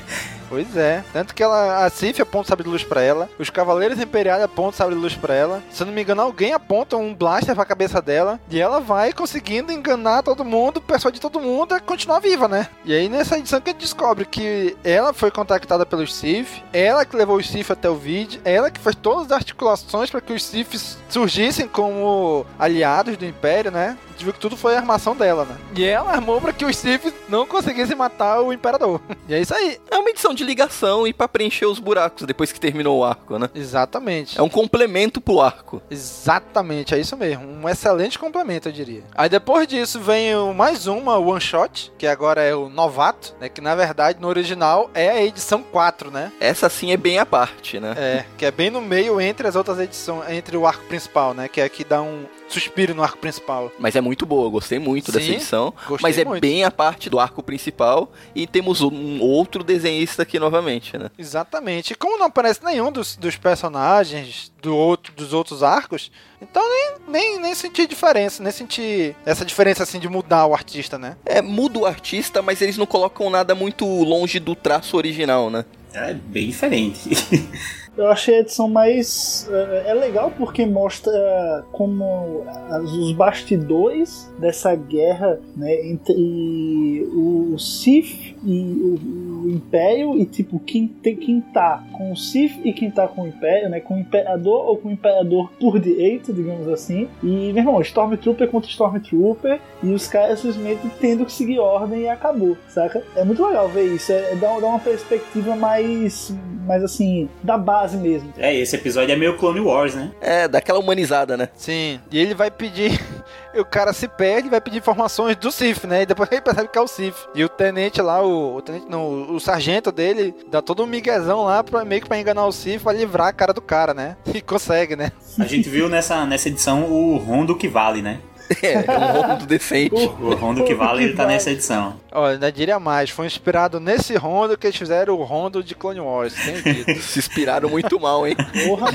Speaker 1: Pois é. Tanto que ela, a Sif aponta o sabre de luz pra ela, os Cavaleiros Imperiais apontam o sabre de luz pra ela. Se eu não me engano, alguém aponta um blaster pra cabeça dela. E ela vai conseguindo enganar todo mundo, persuadir todo mundo a continuar viva, né? E aí nessa edição que a gente descobre que ela foi contactada pelos Sith, ela que levou os Sith até o vídeo, ela que fez todas as articulações para que os Siths surgissem como aliados do Império, né? A gente viu que tudo foi a armação dela, né? E ela armou para que os Sith não conseguissem matar o Imperador. E é isso aí.
Speaker 2: É uma edição de ligação e pra preencher os buracos depois que terminou o arco, né?
Speaker 1: Exatamente.
Speaker 2: É um complemento pro arco.
Speaker 1: Exatamente, é isso mesmo. Um excelente complemento, eu diria. Aí depois disso vem mais uma one shot, que agora é o Novato, né? Que na verdade no original é a edição 4, né?
Speaker 2: Essa sim é bem à parte, né?
Speaker 1: É, que é bem no meio entre as outras edições, entre o arco principal, né? Que é que dá um suspiro no arco principal.
Speaker 2: Mas é muito boa, gostei muito dessa
Speaker 1: Sim,
Speaker 2: edição.
Speaker 1: gostei
Speaker 2: Mas é
Speaker 1: muito.
Speaker 2: bem a parte do arco principal. E temos um outro desenhista aqui novamente, né?
Speaker 1: Exatamente. E como não aparece nenhum dos, dos personagens do outro, dos outros arcos, então nem, nem, nem senti diferença, nem senti essa diferença assim de mudar o artista, né?
Speaker 2: É, muda o artista, mas eles não colocam nada muito longe do traço original, né?
Speaker 3: É bem diferente.
Speaker 4: Eu achei a edição mais. eh, É legal porque mostra como as- os bastidores dessa guerra né, entre o Sith e o, o Império, e tipo, quem, tem, quem tá com o Sith e quem tá com o Império, né? Com o Imperador ou com o Imperador por direito, digamos assim. E, meu irmão, Stormtrooper contra Stormtrooper, e os caras simplesmente tendo que seguir ordem e acabou, saca? É muito legal ver isso, é, dá, dá uma perspectiva mais, mais assim, da base mesmo.
Speaker 3: É, esse episódio é meio Clone Wars, né?
Speaker 2: É, daquela humanizada, né?
Speaker 1: Sim, e ele vai pedir. O cara se perde e vai pedir informações do Sif, né? E depois ele percebe que é o Sif. E o tenente lá, o, o tenente, não, o sargento dele, dá todo um miguezão lá pra, meio que pra enganar o Sif, pra livrar a cara do cara, né? E consegue, né?
Speaker 3: A gente viu nessa, nessa edição o Rondo que vale, né?
Speaker 2: É, é um rondo decente.
Speaker 3: O rondo que vale, ele tá nessa edição.
Speaker 1: Olha, ainda diria mais, foi inspirado nesse rondo que eles fizeram o rondo de Clone Wars, dito.
Speaker 2: Se inspiraram muito mal, hein?
Speaker 4: Porra,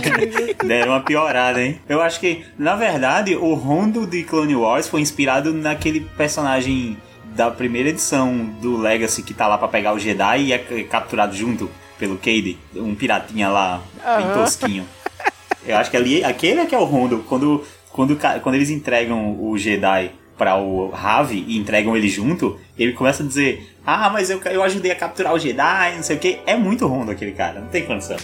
Speaker 3: Deram uma piorada, hein? Eu acho que, na verdade, o rondo de Clone Wars foi inspirado naquele personagem da primeira edição do Legacy que tá lá pra pegar o Jedi e é capturado junto pelo Cade, um piratinha lá, bem tosquinho. Eu acho que ali, aquele é que é o rondo. Quando, quando, quando eles entregam o Jedi para o Ravi e entregam ele junto, ele começa a dizer: Ah, mas eu, eu ajudei a capturar o Jedi, não sei o que. É muito rondo aquele cara, não tem condição.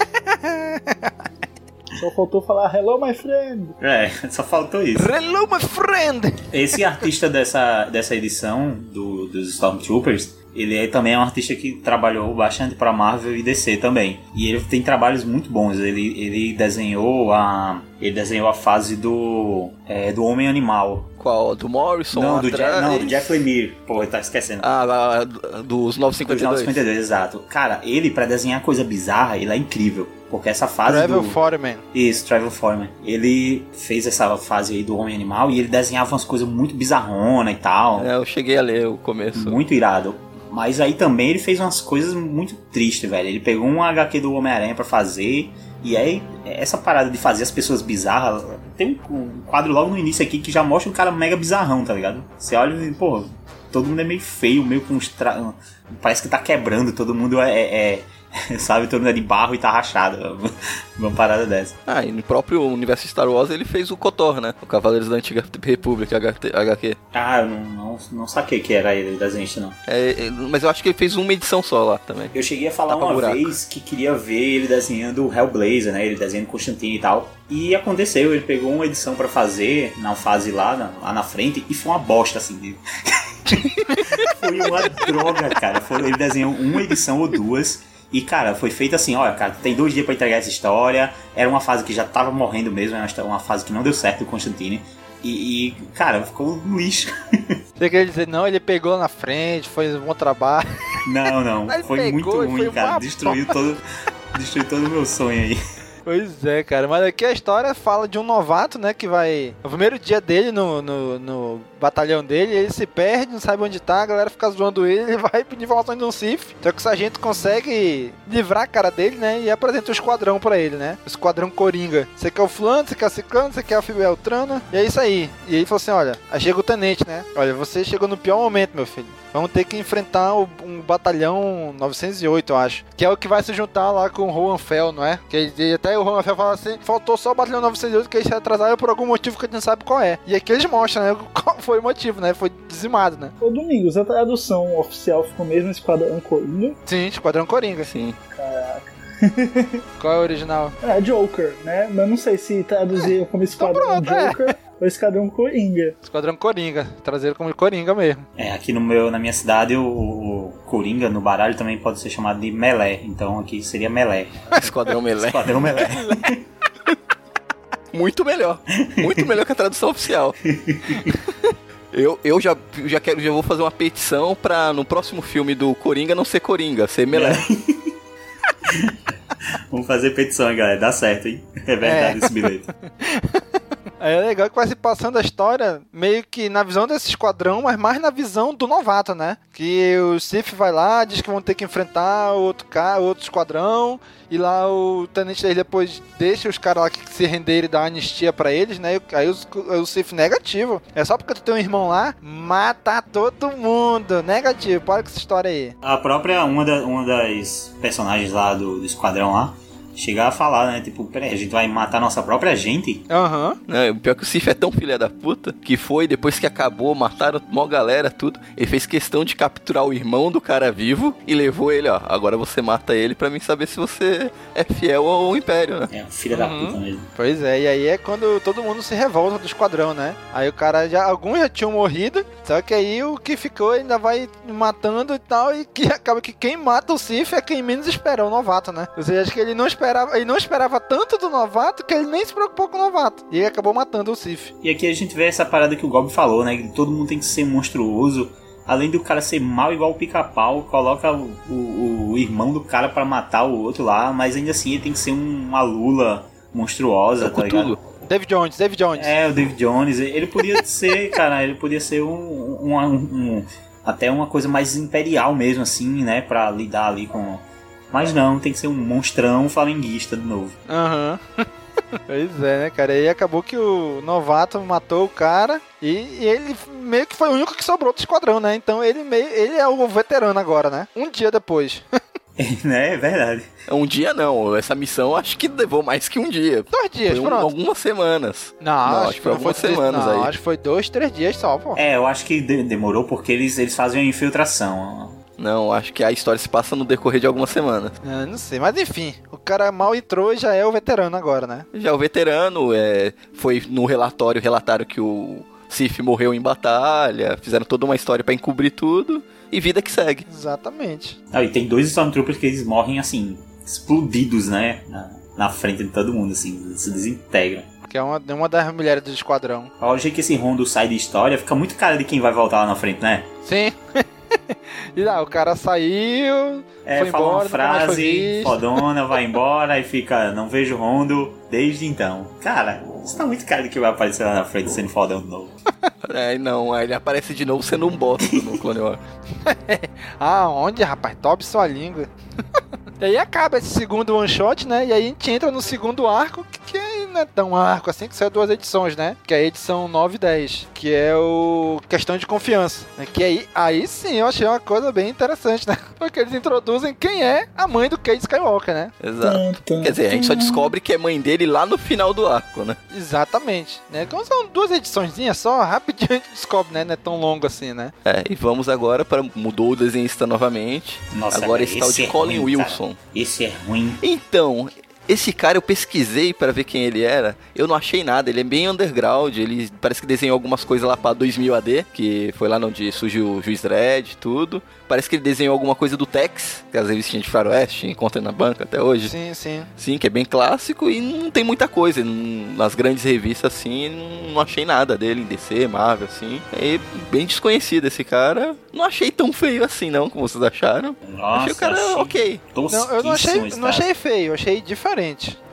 Speaker 4: Só faltou falar hello, my friend.
Speaker 3: É, só faltou isso.
Speaker 1: Hello, my friend!
Speaker 3: Esse artista dessa, dessa edição do, dos Stormtroopers, ele é, também é um artista que trabalhou bastante para Marvel e DC também. E ele tem trabalhos muito bons. Ele, ele desenhou a ele desenhou a fase do é, do Homem Animal.
Speaker 2: Qual? Do Morrison?
Speaker 3: Não, do,
Speaker 2: atrás?
Speaker 3: Não, do Jeff Lemire. Pô, tá esquecendo.
Speaker 2: Ah, lá, dos 952.
Speaker 3: Dos 952, exato. Cara, ele pra desenhar coisa bizarra, ele é incrível. Porque essa fase
Speaker 1: Travel
Speaker 3: do...
Speaker 1: Foreman.
Speaker 3: Isso, Travel Foreman. Ele fez essa fase aí do Homem Animal e ele desenhava umas coisas muito bizarrona e tal.
Speaker 2: É, eu cheguei a ler o começo.
Speaker 3: Muito irado. Mas aí também ele fez umas coisas muito tristes, velho. Ele pegou um HQ do Homem-Aranha pra fazer. E aí, essa parada de fazer as pessoas bizarras. Tem um quadro logo no início aqui que já mostra um cara mega bizarrão, tá ligado? Você olha e, pô, todo mundo é meio feio, meio com. Tra... Parece que tá quebrando, todo mundo é. é- é- sabe, todo mundo é de barro e tá rachado. Uma parada dessa.
Speaker 2: Ah, e no próprio universo Star Wars ele fez o Kotor, né? O Cavaleiros da Antiga República HQ.
Speaker 3: Ah, eu não, não, não saquei que era ele, desenhista, não.
Speaker 2: É, é, mas eu acho que ele fez uma edição só lá também.
Speaker 3: Eu cheguei a falar
Speaker 2: Tapa
Speaker 3: uma
Speaker 2: buraco.
Speaker 3: vez que queria ver ele desenhando o Hellblazer, né? Ele desenhando Constantine e tal. E aconteceu, ele pegou uma edição pra fazer na fase lá, na- lá na frente, e foi uma bosta, assim. foi uma droga, cara. Foi, ele desenhou uma edição ou duas. E, cara, foi feito assim, olha, cara, tem dois dias pra entregar essa história. Era uma fase que já tava morrendo mesmo, era uma fase que não deu certo o Constantine. E, e, cara, ficou um lixo.
Speaker 1: Você quer dizer, não, ele pegou na frente, foi um bom trabalho.
Speaker 3: Não, não. Foi
Speaker 1: pegou
Speaker 3: muito ruim, cara. Destruiu todo, destruiu todo o meu sonho aí.
Speaker 1: Pois é, cara. Mas aqui a história fala de um novato, né? Que vai. No primeiro dia dele no, no, no batalhão dele, ele se perde, não sabe onde tá, a galera fica zoando ele, ele vai pedir informações de um Sif. Só que o sargento consegue livrar a cara dele, né? E apresenta o esquadrão pra ele, né? O esquadrão Coringa. Você quer o fulano, você quer o ciclano, você quer a Fibeltrana. E é isso aí. E ele falou assim: olha, aí chega o tenente, né? Olha, você chegou no pior momento, meu filho. Vamos ter que enfrentar o- um batalhão 908, eu acho. Que é o que vai se juntar lá com o Rohan Fel, não é? Que ele- até o Rohan Fel fala assim: faltou só o batalhão 908 que eles se atrasaram por algum motivo que a gente não sabe qual é. E aqui eles mostram, né? Qual foi o motivo, né? Foi dizimado, né?
Speaker 4: Ô Domingos, a tradução oficial ficou mesmo Esquadrão Coringa.
Speaker 1: Sim, Esquadrão Coringa.
Speaker 2: Sim.
Speaker 4: Caraca.
Speaker 1: Qual é o original?
Speaker 4: É, Joker, né? Mas não sei se traduziram como Esquadrão
Speaker 1: pronto, é.
Speaker 4: Joker ou Esquadrão Coringa.
Speaker 1: Esquadrão Coringa. Trazer como Coringa mesmo.
Speaker 3: É, aqui no meu, na minha cidade, o, o Coringa no baralho também pode ser chamado de Melé. Então aqui seria Melé.
Speaker 2: Esquadrão Melé.
Speaker 3: Esquadrão Melé.
Speaker 2: Muito melhor. Muito melhor que a tradução oficial. Eu, eu já, já, quero, já vou fazer uma petição pra no próximo filme do Coringa não ser Coringa, ser Melé.
Speaker 3: Vamos fazer petição, hein, galera. Dá certo, hein? É verdade
Speaker 1: É.
Speaker 3: esse bilhete.
Speaker 1: Aí é legal que vai se passando a história meio que na visão desse esquadrão, mas mais na visão do novato, né? Que o Sif vai lá, diz que vão ter que enfrentar outro cara, outro esquadrão, e lá o tenente dele depois deixa os caras lá que se renderem e dá anistia pra eles, né? Aí os- o Sif negativo. É só porque tu tem um irmão lá, mata todo mundo. Negativo, para com essa história aí.
Speaker 3: A própria, uma, da- uma das personagens lá do, do esquadrão lá, chegar a falar, né? Tipo, peraí, a gente vai matar nossa própria gente?
Speaker 1: Aham.
Speaker 2: É, o pior que o Sif é tão filha da puta que foi, depois que acabou, mataram mó galera, tudo. Ele fez questão de capturar o irmão do cara vivo e levou ele, ó. Agora você mata ele pra mim saber se você é fiel ao Império, né?
Speaker 3: É, filha da puta mesmo.
Speaker 1: Pois é, e aí é quando todo mundo se revolta do esquadrão, né? Aí o cara já. Alguns já tinham morrido, só que aí o que ficou ainda vai matando e tal, e que acaba que quem mata o Sif é quem menos espera, o novato, né? Ou seja, acho que ele não esperava. Ele não esperava tanto do novato que ele nem se preocupou com o novato. E ele acabou matando o Sif.
Speaker 3: E aqui a gente vê essa parada que o Gob falou, né? Que todo mundo tem que ser monstruoso. Além do cara ser mal igual o pica-pau, coloca o, o- o irmão do cara pra matar o outro lá, mas ainda assim ele tem que ser um- uma lula monstruosa,
Speaker 2: É
Speaker 3: tá ligado?
Speaker 1: David Jones, David Jones.
Speaker 3: É, o David Jones. Ele podia ser, cara, ele podia ser um, um, um, um até uma coisa mais imperial mesmo, assim, né? Pra lidar ali com. Mas não, tem que ser um monstrão flamenguista de novo.
Speaker 1: Aham. Pois é, né, cara? E acabou que o novato matou o cara e, e ele meio que foi o único que sobrou do esquadrão, né? Então ele meio ele é o veterano agora, né? Um dia depois.
Speaker 3: né, é verdade.
Speaker 2: Um dia não, essa missão acho que levou mais que um dia.
Speaker 1: Dois dias,
Speaker 2: foi um,
Speaker 1: pronto.
Speaker 2: algumas semanas.
Speaker 1: Não,
Speaker 2: Não,
Speaker 1: acho,
Speaker 2: acho que foi algumas
Speaker 1: três-
Speaker 2: semanas
Speaker 1: não,
Speaker 2: aí.
Speaker 1: acho que foi dois, três dias só, pô.
Speaker 3: É, eu acho que de- demorou porque eles, eles fazem uma infiltração.
Speaker 2: Não, acho que a história se passa no decorrer de algumas semanas.
Speaker 1: É, não sei, mas enfim, o cara mal entrou e já é o veterano agora, né?
Speaker 2: Já o veterano é, foi no relatório, relataram que o Sif morreu em batalha, fizeram toda uma história pra encobrir tudo e vida que segue.
Speaker 1: Exatamente.
Speaker 3: Ah, e tem dois Stormtroopers que eles morrem assim, explodidos, né? Na, na frente de todo mundo, assim, eles se desintegram.
Speaker 1: Que é uma, uma das mulheres do esquadrão.
Speaker 3: Ao jeito que esse Rondo sai de história, fica muito cara de quem vai voltar lá na frente, né?
Speaker 1: Sim. e lá, o cara saiu,
Speaker 3: É,
Speaker 1: foi
Speaker 3: fala
Speaker 1: embora,
Speaker 3: uma frase fodona, vai embora e fica, não vejo Rondo desde então. Cara, isso tá muito cara de que vai aparecer lá na frente sendo fodão de novo.
Speaker 2: É, não, aí ele aparece de novo sendo um bosta no Clone Wars.
Speaker 1: Ah, onde, rapaz? Top sua língua. e aí acaba esse segundo one shot, né? E aí a gente entra no segundo arco, que, que não é tão arco assim, que são duas edições, né? Que é a edição 9 e 10, que é o Questão de Confiança. Né? Que aí, aí sim eu achei uma coisa bem interessante, né? Porque eles introduzem quem é a mãe do Cade Skywalker, né?
Speaker 2: Exato. Quer dizer, a gente só descobre que é mãe dele lá no final do arco, né?
Speaker 1: Exatamente. Né? Como são duas ediçõezinhas só, rapidinho a gente descobre, né? Não é tão longo assim, né?
Speaker 2: É, e vamos agora para. Mudou o desenhista novamente.
Speaker 3: Nossa,
Speaker 2: agora
Speaker 3: cara,
Speaker 2: esse tal de
Speaker 3: é
Speaker 2: Colin
Speaker 3: ruim, cara.
Speaker 2: Wilson.
Speaker 3: Esse é ruim.
Speaker 2: Então, esse cara eu pesquisei para ver quem ele era. Eu não achei nada. Ele é bem underground. Ele parece que desenhou algumas coisas lá para 2000 AD, que foi lá onde surgiu o Juiz Dredd e tudo. Parece que ele desenhou alguma coisa do Tex, que as revistinhas de faroeste encontra na banca até hoje.
Speaker 1: Sim, sim.
Speaker 2: Sim, que é bem clássico e não tem muita coisa. Nas grandes revistas, assim, não, achei nada dele em DC, Marvel, assim. É bem desconhecido esse cara. Não achei tão feio assim, não, como vocês acharam.
Speaker 3: Nossa,
Speaker 2: achei o cara
Speaker 3: achei
Speaker 2: ok.
Speaker 1: Não, eu não achei, não achei feio, achei diferente.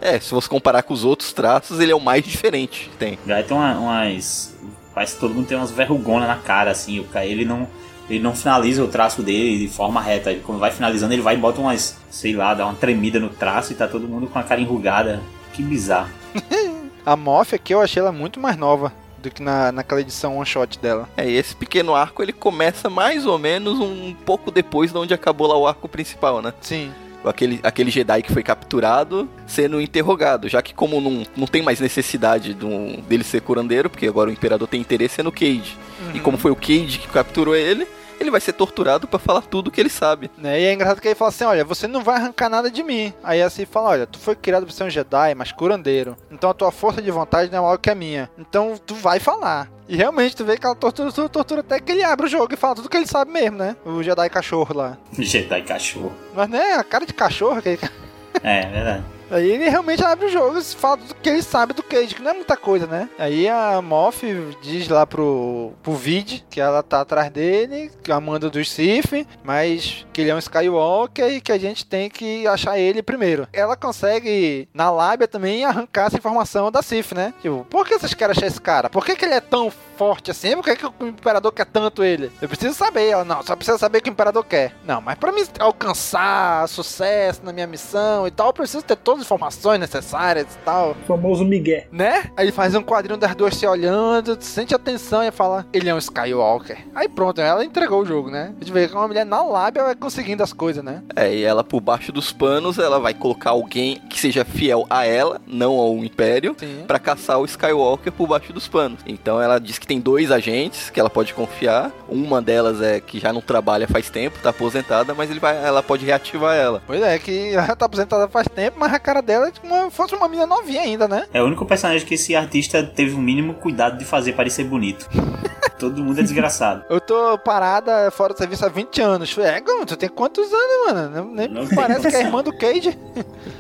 Speaker 2: É, se você comparar com os outros traços, ele é o mais diferente que tem.
Speaker 3: Já tem uma- umas. Parece que todo mundo tem umas verrugonas na cara, assim. O cara, ele não. Ele não finaliza o traço dele de forma reta. Ele, quando vai finalizando, ele vai e bota umas. Sei lá, dá uma tremida no traço e tá todo mundo com a cara enrugada. Que bizarro.
Speaker 1: A Moff aqui eu achei ela muito mais nova do que na, naquela edição one shot dela.
Speaker 2: É, e esse pequeno arco ele começa mais ou menos um pouco depois de onde acabou lá o arco principal, né?
Speaker 1: Sim.
Speaker 2: Aquele, aquele Jedi que foi capturado sendo interrogado, já que como não, não tem mais necessidade do, dele ser curandeiro, porque agora o Imperador tem interesse é no Cage. E como foi o Cage que capturou ele, ele vai ser torturado pra falar tudo que ele sabe.
Speaker 1: Né? E é engraçado que ele fala assim: olha, você não vai arrancar nada de mim. Aí assim fala: olha, tu foi criado pra ser um Jedi, mas curandeiro. Então a tua força de vontade não é maior que a minha. Então tu vai falar. E realmente tu vê que ela tortura, tortura, tortura até que ele abre o jogo e fala tudo que ele sabe mesmo, né? O Jedi cachorro lá.
Speaker 3: Jedi cachorro.
Speaker 1: Mas né, a cara de cachorro que ele...
Speaker 3: É, verdade.
Speaker 1: Aí ele realmente abre o jogo e fala tudo que ele sabe do Cage, que não é muita coisa, né? Aí a Moff diz lá pro, pro Vid que ela tá atrás dele, que é a manda dos Sith, mas que ele é um Skywalker e que a gente tem que achar ele primeiro. Ela consegue, na lábia também, arrancar essa informação da Sith, né? Tipo, por que vocês querem achar esse cara? Por que, que ele é tão forte assim? Por que, que o Imperador quer tanto ele? Eu preciso saber. Ela, não, só precisa saber o que o Imperador quer. Não, mas pra mim alcançar sucesso na minha missão e tal, eu preciso ter todas as informações necessárias e tal.
Speaker 4: O famoso Miguel.
Speaker 1: Né? Aí ele faz um quadrinho das duas se olhando, sente atenção e fala: Ele é um Skywalker. Aí pronto, ela entregou o jogo, né? A gente vê que uma mulher na lábia vai conseguindo as coisas, né?
Speaker 2: É, e ela por baixo dos panos, ela vai colocar alguém que seja fiel a ela, não ao Império, pra caçar o Skywalker por baixo dos panos. Então ela diz que tem dois agentes que ela pode confiar. Uma delas é que já não trabalha faz tempo, tá aposentada, mas ele vai, ela pode reativar ela.
Speaker 1: Pois é, que ela tá aposentada faz tempo, mas a cara dela é como se fosse uma menina novinha ainda, né?
Speaker 3: É o único personagem que esse artista teve o mínimo cuidado de fazer parecer bonito. Todo mundo é desgraçado.
Speaker 1: Eu tô parada fora do serviço há 20 anos. É, tu tem quantos anos, mano? Nem
Speaker 3: Não
Speaker 1: parece
Speaker 3: tem
Speaker 1: que é irmã do Cage.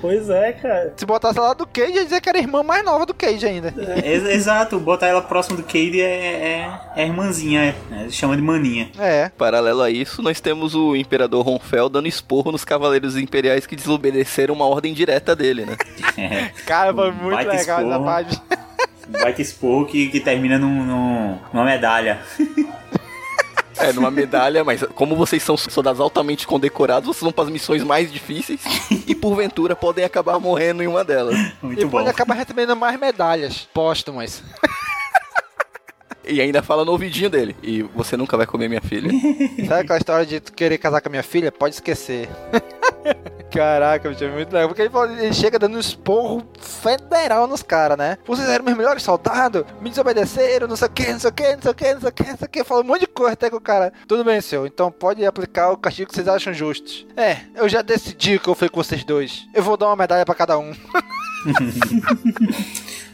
Speaker 4: Pois é, cara.
Speaker 1: Se botasse lá do Cage, ia dizer que era a irmã mais nova do Cage ainda.
Speaker 3: Ex- Exato, botar ela próximo do Cade é, é, é irmãzinha, é, chama de maninha.
Speaker 1: É.
Speaker 2: Paralelo a isso, nós temos o Imperador Ronfel dando esporro nos Cavaleiros Imperiais que desobedeceram uma ordem direta dele, né?
Speaker 1: Cara, foi muito
Speaker 3: Baita
Speaker 1: legal essa
Speaker 3: esporro.
Speaker 1: parte.
Speaker 3: Baita esporro que, que termina num, num- numa medalha.
Speaker 2: É, numa medalha, mas como vocês são soldados altamente condecorados, vocês vão para as missões mais difíceis e porventura podem acabar morrendo em uma delas.
Speaker 1: e pode acabar recebendo mais medalhas póstumas.
Speaker 2: E ainda fala no ouvidinho dele. E você nunca vai comer minha filha.
Speaker 1: Sabe aquela história de tu querer casar com a minha filha? Pode esquecer. Caraca, bicho, é muito legal. Porque ele, fala- ele chega dando um esporro federal nos caras, né? Vocês eram meus melhores soldados, me desobedeceram, não sei o que, não sei o que, não sei o que, não sei o que, não sei o que. Fala um monte de coisa até que o cara. Tudo bem, senhor. Então pode aplicar o castigo que vocês acham justos. É, eu já decidi que eu fui com vocês dois. Eu vou dar uma medalha pra cada um.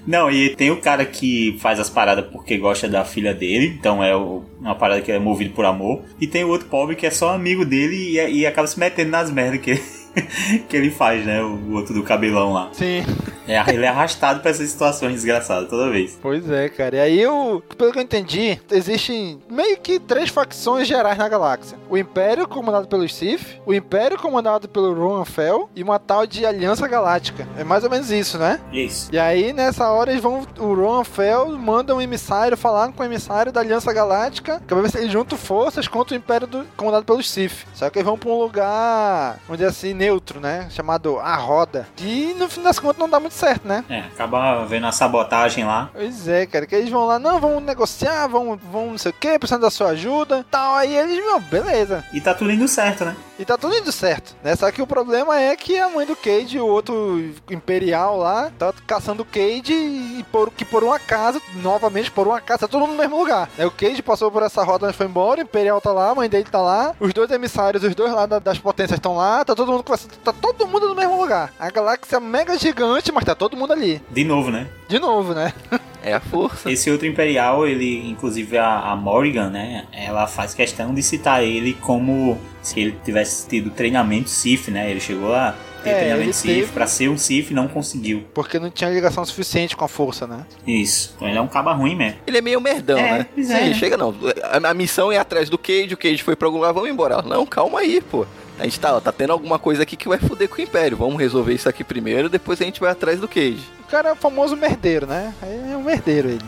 Speaker 3: Não, e tem o cara que faz as paradas porque gosta da filha dele, então é uma parada que é movido por amor. E tem o outro pobre que é só amigo dele e, e acaba se metendo nas merdas que, que ele faz, né? O outro do cabelão lá.
Speaker 1: Sim.
Speaker 3: É, ele é arrastado pra essas situações desgraçadas toda vez.
Speaker 1: Pois é, cara. E aí, eu, pelo que eu entendi, existem meio que três facções gerais na galáxia: o Império, comandado pelos Sith, o Império, comandado pelo Rohan Fel, e uma tal de Aliança Galáctica. É mais ou menos isso, né?
Speaker 3: Isso.
Speaker 1: E aí, nessa hora, eles vão. O Rohan Fel manda um emissário falar com o emissário da Aliança Galáctica, que vai ver se eles juntam forças contra o Império do- comandado pelos Sith. Só que eles vão pra um lugar, dizer assim, neutro, né? Chamado A Roda. E no fim das contas não dá muito certo, né?
Speaker 3: É, acaba vendo a sabotagem lá.
Speaker 1: Pois é, cara, que eles vão lá, não, vamos negociar, vão, vão não sei o que, precisando da sua ajuda, tal, aí eles, meu, beleza.
Speaker 3: E tá tudo indo certo, né?
Speaker 1: E tá tudo indo certo, né? Só que o problema é que a mãe do Cade, o outro imperial lá, tá caçando o Cade e por, que por um acaso, novamente por um acaso, tá todo mundo no mesmo lugar. Né? O Cade passou por essa roda, mas foi embora, o imperial tá lá, a mãe dele tá lá, os dois emissários, os dois lá da- das potências estão lá, tá todo mundo tá todo mundo no mesmo lugar. A galáxia é mega gigante, mas tá todo mundo ali.
Speaker 3: De novo, né?
Speaker 1: De novo, né?
Speaker 2: É a força.
Speaker 3: Esse outro Imperial, ele, inclusive a, a Morrigan, né? Ela faz questão de citar ele como se ele tivesse tido treinamento Sith, né? Ele chegou a ter
Speaker 1: É,
Speaker 3: treinamento Sith
Speaker 1: teve.
Speaker 3: pra ser um e não conseguiu.
Speaker 1: Porque não tinha ligação suficiente com a força, né?
Speaker 3: Isso. Então ele é um caba ruim mesmo.
Speaker 2: Ele é meio merdão,
Speaker 3: É,
Speaker 2: né?
Speaker 3: é.
Speaker 2: Sim, chega não. A, a missão é atrás do Cage, o Cage foi pra algum lugar, vamos embora. Não, calma aí, pô. A gente tá, ó, tá tendo alguma coisa aqui que vai foder com o Império. Vamos resolver isso aqui primeiro, depois a gente vai atrás do Cage.
Speaker 1: O cara é o famoso merdeiro, né? É um merdeiro ele.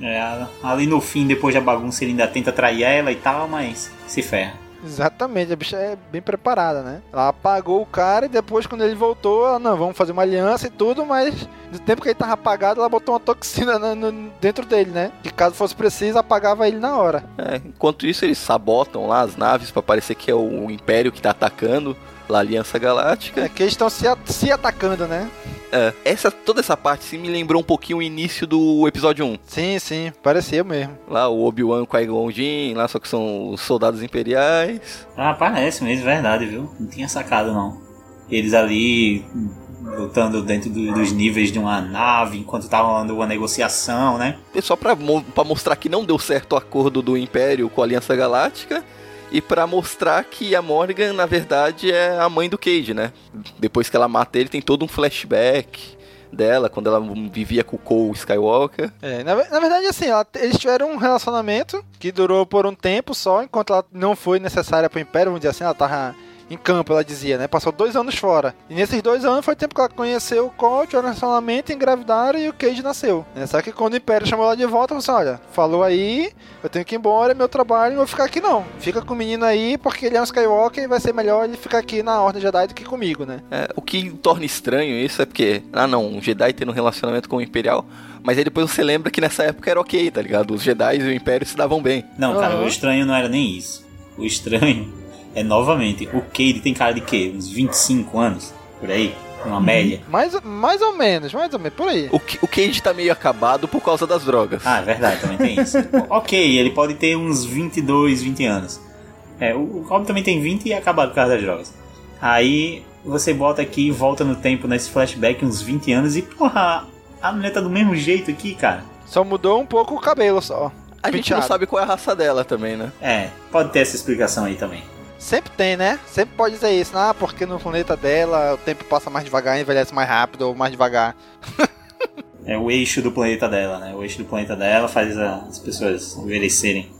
Speaker 3: É, ali no fim, depois da bagunça, ele ainda tenta trair ela e tal, mas se ferra.
Speaker 1: Exatamente, a bicha é bem preparada, né? Ela apagou o cara e depois, quando ele voltou, ela, não, vamos fazer uma aliança e tudo, mas do tempo que ele tava apagado, ela botou uma toxina na- no- dentro dele, né? Que caso fosse preciso, apagava ele na hora.
Speaker 2: É, enquanto isso, eles sabotam lá as naves pra parecer que é o Império que tá atacando lá a Aliança Galáctica.
Speaker 1: É que eles estão se, se atacando, né?
Speaker 2: É, essa, toda essa parte sim me lembrou um pouquinho o início do episódio 1.
Speaker 1: Sim, sim, parecia mesmo.
Speaker 2: Lá o Obi-Wan com a Qui-Gon Jinn, lá só que são os soldados imperiais.
Speaker 3: Ah, parece mesmo, verdade, viu? Não tinha sacado, não. Eles ali lutando dentro do- dos níveis de uma nave, enquanto tava rolando uma negociação, né?
Speaker 2: E só pra, mo- pra mostrar que não deu certo o acordo do Império com a Aliança Galáctica. E pra mostrar que a Morgan, na verdade, é a mãe do Cage, né? Depois que ela mata ele, tem todo um flashback dela, quando ela vivia com o Cole Skywalker.
Speaker 1: É, na, na verdade, assim, ela- eles tiveram um relacionamento que durou por um tempo só, enquanto ela não foi necessária pro Império, vamos dizer assim, ela tava em campo, ela dizia, né? Passou dois anos fora. E nesses dois anos foi o tempo que ela conheceu o Colt, o relacionamento, engravidaram e o Cage nasceu. né? Só que quando o Império chamou ela de volta, falou assim, olha, falou aí, eu tenho que ir embora, é meu trabalho, não vou ficar aqui não. Fica com o menino aí, porque ele é um Skywalker e vai ser melhor ele ficar aqui na Ordem Jedi do que comigo, né?
Speaker 2: É, o que torna estranho isso é porque, ah não, um Jedi tendo um relacionamento com o Imperial, mas aí depois você lembra que nessa época era ok, tá ligado? Os Jedi e o Império se davam bem.
Speaker 3: Não, cara,
Speaker 1: Aham.
Speaker 3: o estranho não era nem isso. O estranho é, novamente, o Cade tem cara de quê? Uns 25 anos? Por aí? Uma média?
Speaker 1: Mais, mais ou menos, mais ou menos, por aí.
Speaker 2: O, o Cage tá meio acabado por causa das drogas.
Speaker 3: Ah, é verdade, também tem isso. ok, ele pode ter uns 22, 20 anos. É, o, o Cobb também tem 20 e é acabado por causa das drogas. Aí você bota aqui e volta no tempo nesse flashback uns 20 anos e, porra, a mulher tá do mesmo jeito aqui, cara.
Speaker 1: Só mudou um pouco o cabelo só.
Speaker 2: a gente não sabe qual é a raça dela também, né?
Speaker 3: É, pode ter essa explicação aí também.
Speaker 1: Sempre tem, né? Sempre pode dizer isso. Ah, porque no planeta dela o tempo passa mais devagar, envelhece mais rápido ou mais devagar.
Speaker 3: É o eixo do planeta dela, né? O eixo do planeta dela faz as pessoas envelhecerem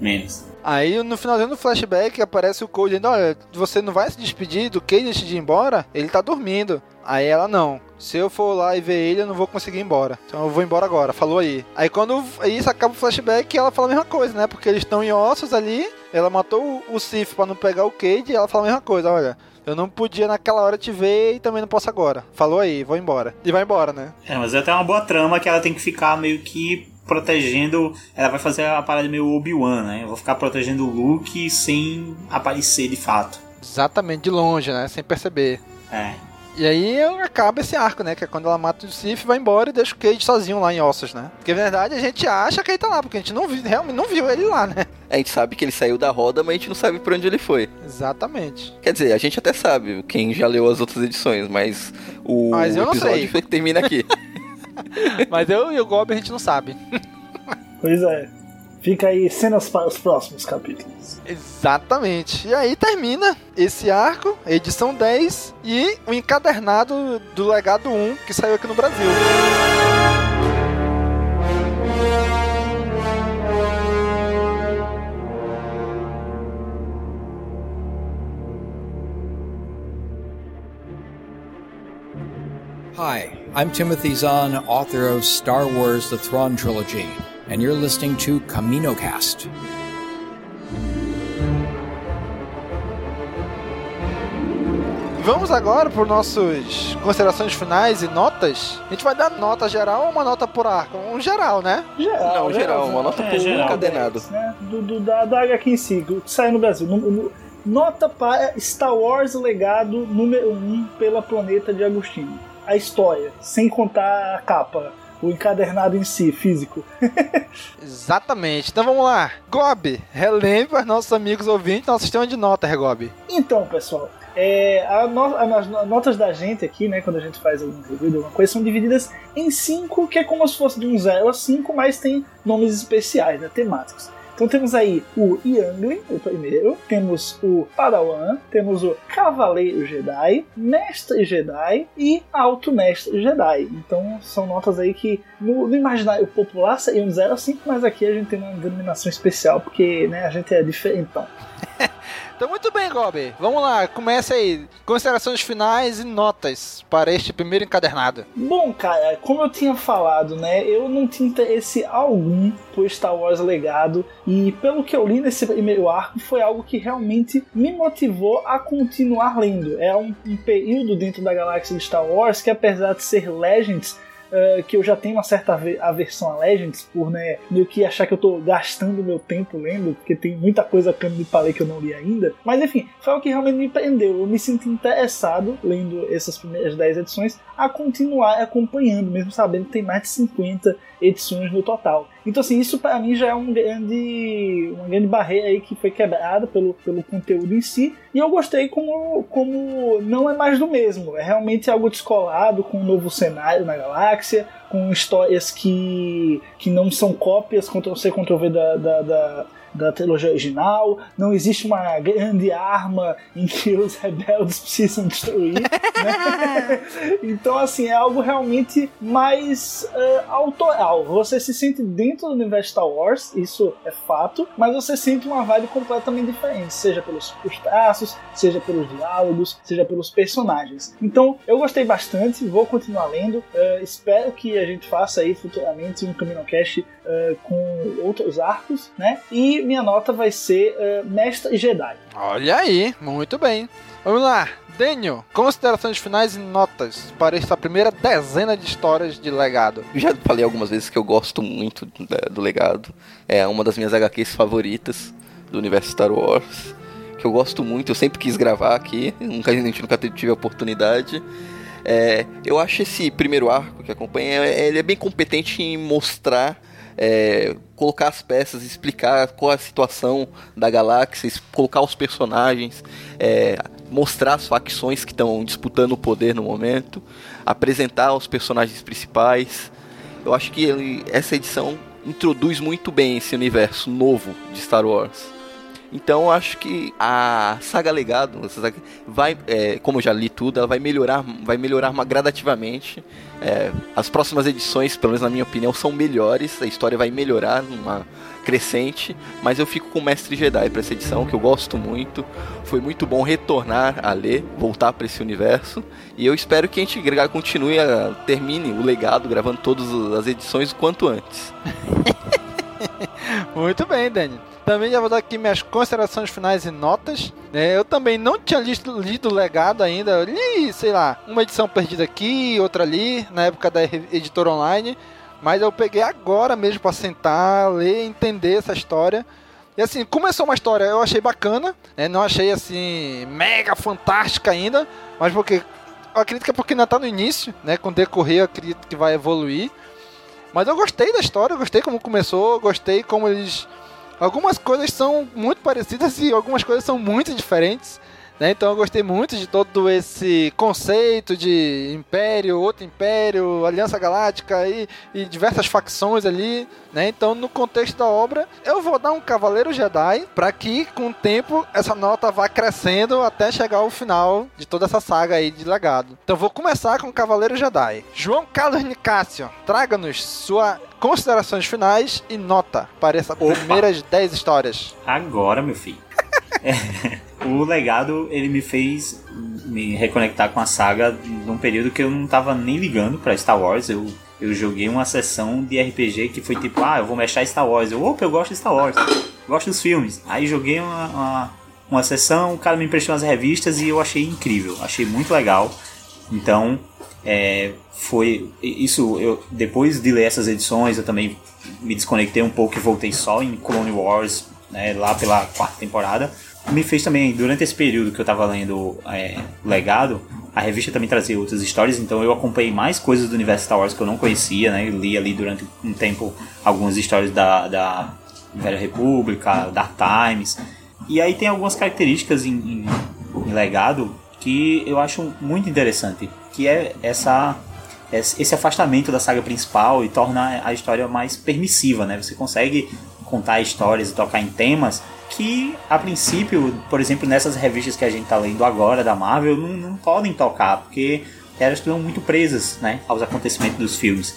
Speaker 3: menos.
Speaker 1: Aí no finalzinho do flashback aparece o Code dizendo, olha, você não vai se despedir do Cade antes de ir embora? Ele tá dormindo. Aí ela não. se eu for lá e ver ele, eu não vou conseguir ir embora. Então eu vou embora agora. Falou aí. Aí quando isso acaba o flashback, ela fala a mesma coisa, né? Porque eles estão em ossos ali. Ela matou o, o Sif pra não pegar o Cade e ela fala a mesma coisa, olha. Eu não podia naquela hora te ver e também não posso agora. Falou aí, vou embora. E vai embora, né?
Speaker 3: É, mas é até uma boa trama que ela tem que ficar meio que protegendo. Ela vai fazer a parada meio Obi-Wan, né? Eu vou ficar protegendo o Luke sem aparecer de fato.
Speaker 1: Exatamente, de longe, né? Sem perceber.
Speaker 3: É.
Speaker 1: E aí acaba esse arco, né? Que é quando ela mata o Sif, vai embora e deixa o Cade sozinho lá em ossos, né? Porque na verdade a gente acha que ele tá lá, porque a gente não viu, realmente não viu ele lá, né?
Speaker 2: A gente sabe que ele saiu da roda, mas a gente não sabe pra onde ele foi.
Speaker 1: Exatamente.
Speaker 2: Quer dizer, a gente até sabe, quem já leu as outras edições, mas o
Speaker 1: Mas eu não
Speaker 2: episódio
Speaker 1: sei.
Speaker 2: termina aqui.
Speaker 1: Mas eu e o Gob a gente não sabe.
Speaker 4: Pois é. Fica aí cenas para os próximos capítulos.
Speaker 1: Exatamente. E aí termina esse arco, edição 10 e o encadernado do legado 1 que saiu aqui no Brasil.
Speaker 8: Hi, I'm Timothy Zahn, author of Star Wars The Thrawn Trilogy, and you're listening to CaminoCast.
Speaker 1: Vamos agora para nossos considerações finais e notas. A gente vai dar nota geral ou uma nota por arco? Um geral, né?
Speaker 2: Não, geral, uma nota por um encadenado.
Speaker 4: Né? Do, do, da, da HQ em si, que sai no Brasil. No- no- nota para Star Wars Legado número 1 pela Planeta de Agostinho. A história, sem contar a capa, o encadernado em si, físico.
Speaker 1: Exatamente. Então vamos lá. Gob, relembre aos nossos amigos ouvintes nosso sistema de nota, Regob.
Speaker 4: Então, pessoal, é, a no- a- as notas da gente aqui, né, quando a gente faz algum review alguma coisa, são divididas em cinco, que é como se fosse de um 0 a 5, mas tem nomes especiais, né, temáticos. Então temos aí o Youngling, o primeiro, temos o Padawan, temos o Cavaleiro Jedi, Mestre Jedi e Alto Mestre Jedi. Então são notas aí que no, no imaginário popular seriam de 0 a 5, mas aqui a gente tem uma denominação especial, porque né, a gente é diferentão.
Speaker 1: Então muito bem, Gob. Vamos lá, começa aí. Considerações finais e notas para este primeiro encadernado.
Speaker 4: Bom, cara, como eu tinha falado, né, eu não tinha interesse algum por Star Wars Legado e pelo que eu li nesse primeiro arco foi algo que realmente me motivou a continuar lendo. É um, um período dentro da galáxia de Star Wars que apesar de ser Legends eh, que eu já tenho uma certa ave- aversão a Legends, por né, meio que achar que eu tô gastando meu tempo lendo, porque tem muita coisa cano de palê que eu não li ainda. Mas enfim, foi algo que realmente me prendeu. Eu me senti interessado, lendo essas primeiras 10 edições, a continuar acompanhando, mesmo sabendo que tem mais de 50 edições no total. Então, assim, isso para mim já é um grande, uma grande barreira aí que foi quebrada pelo, pelo conteúdo em si. E eu gostei como, como não é mais do mesmo. É realmente algo descolado, com um novo cenário na galáxia, com histórias que, que não são cópias, Ctrl-C, Ctrl-V da, da, da da trilogia original, não existe uma grande arma em que os rebeldes precisam destruir. né? então, assim, é algo realmente mais uh, autoral. Você se sente dentro do universo Star Wars, isso é fato, mas você sente uma vibe completamente diferente, seja pelos, traços, seja pelos diálogos, seja pelos personagens. Então, eu gostei bastante, vou continuar lendo. Uh, espero que a gente faça aí futuramente um CaminoCast uh, com outros arcos, né? E minha nota vai ser uh, Mestre Jedi.
Speaker 1: Olha aí, muito bem. Vamos lá, Daniel, considerações finais e notas para esta primeira dezena de histórias de legado.
Speaker 2: Já falei algumas vezes que eu gosto muito do, do legado. É uma das minhas HQs favoritas do universo Star Wars. Que eu gosto muito, eu sempre quis gravar aqui, nunca, a gente nunca tive a oportunidade. É, eu acho esse primeiro arco que acompanha, ele é bem competente em mostrar é, colocar as peças, explicar qual é a situação da galáxia, colocar os personagens, é, mostrar as facções que estão disputando o poder no momento, apresentar os personagens principais. Eu acho que ele, essa edição introduz muito bem esse universo novo de Star Wars. Então acho que a saga Legado vai, é, como eu já li tudo, ela vai melhorar, vai melhorar gradativamente. É, as próximas edições, pelo menos na minha opinião, são melhores. A história vai melhorar numa crescente, mas eu fico com o Mestre Jedi para essa edição, que eu gosto muito. Foi muito bom retornar a ler, voltar para esse universo, e eu espero que a gente continue a termine o legado gravando todas as edições o quanto antes.
Speaker 1: muito bem, Dani. Também já vou dar aqui minhas considerações finais e notas. É, eu também não tinha lido, lido legado ainda. Eu li, sei lá, uma edição perdida aqui, outra ali, na época da editora online. Mas eu peguei agora mesmo para sentar, ler, entender essa história. E assim, começou uma história eu achei bacana, né? não achei assim mega fantástica ainda, mas porque eu acredito que é porque ainda tá no início, né? Com o decorrer eu acredito que vai evoluir. Mas eu gostei da história, gostei como começou, gostei como eles algumas coisas são muito parecidas e algumas coisas são muito diferentes. Né? Então eu gostei muito de todo esse conceito de império, outro império, aliança galáctica e, e diversas facções ali. Né? Então no contexto da obra eu vou dar um Cavaleiro Jedi para que com o tempo essa nota vá crescendo até chegar ao final de toda essa saga aí de legado. Então vou começar com o Cavaleiro Jedi. João Carlos Nicásio, traga-nos sua considerações finais e nota para essas primeiras 10 histórias.
Speaker 3: Agora, meu filho. o legado, ele me fez me reconectar com a saga num período que eu não tava nem ligando para Star Wars. Eu, eu joguei uma sessão de RPG que foi tipo, ah, eu vou mexer Star Wars. Eu, opa, eu gosto de Star Wars. Gosto dos filmes. Aí joguei uma, uma, uma sessão, o cara me emprestou umas revistas e eu achei incrível. Achei muito legal. Então, é, foi isso. Eu depois de ler essas edições, eu também me desconectei um pouco e voltei só em Clone Wars, né, lá pela quarta temporada. Me fez também durante esse período que eu estava lendo é, Legado, a revista também trazia outras histórias, então eu acompanhei mais coisas do universo Star Wars que eu não conhecia, né? Eu li ali durante um tempo algumas histórias da, da Velha República, Dark Times. E aí tem algumas características em, em, em Legado que eu acho muito interessante que é essa esse afastamento da saga principal e torna a história mais permissiva, né? Você consegue contar histórias e tocar em temas que, a princípio, por exemplo, nessas revistas que a gente está lendo agora da Marvel, não, não podem tocar, porque elas estão muito presas, né, aos acontecimentos dos filmes.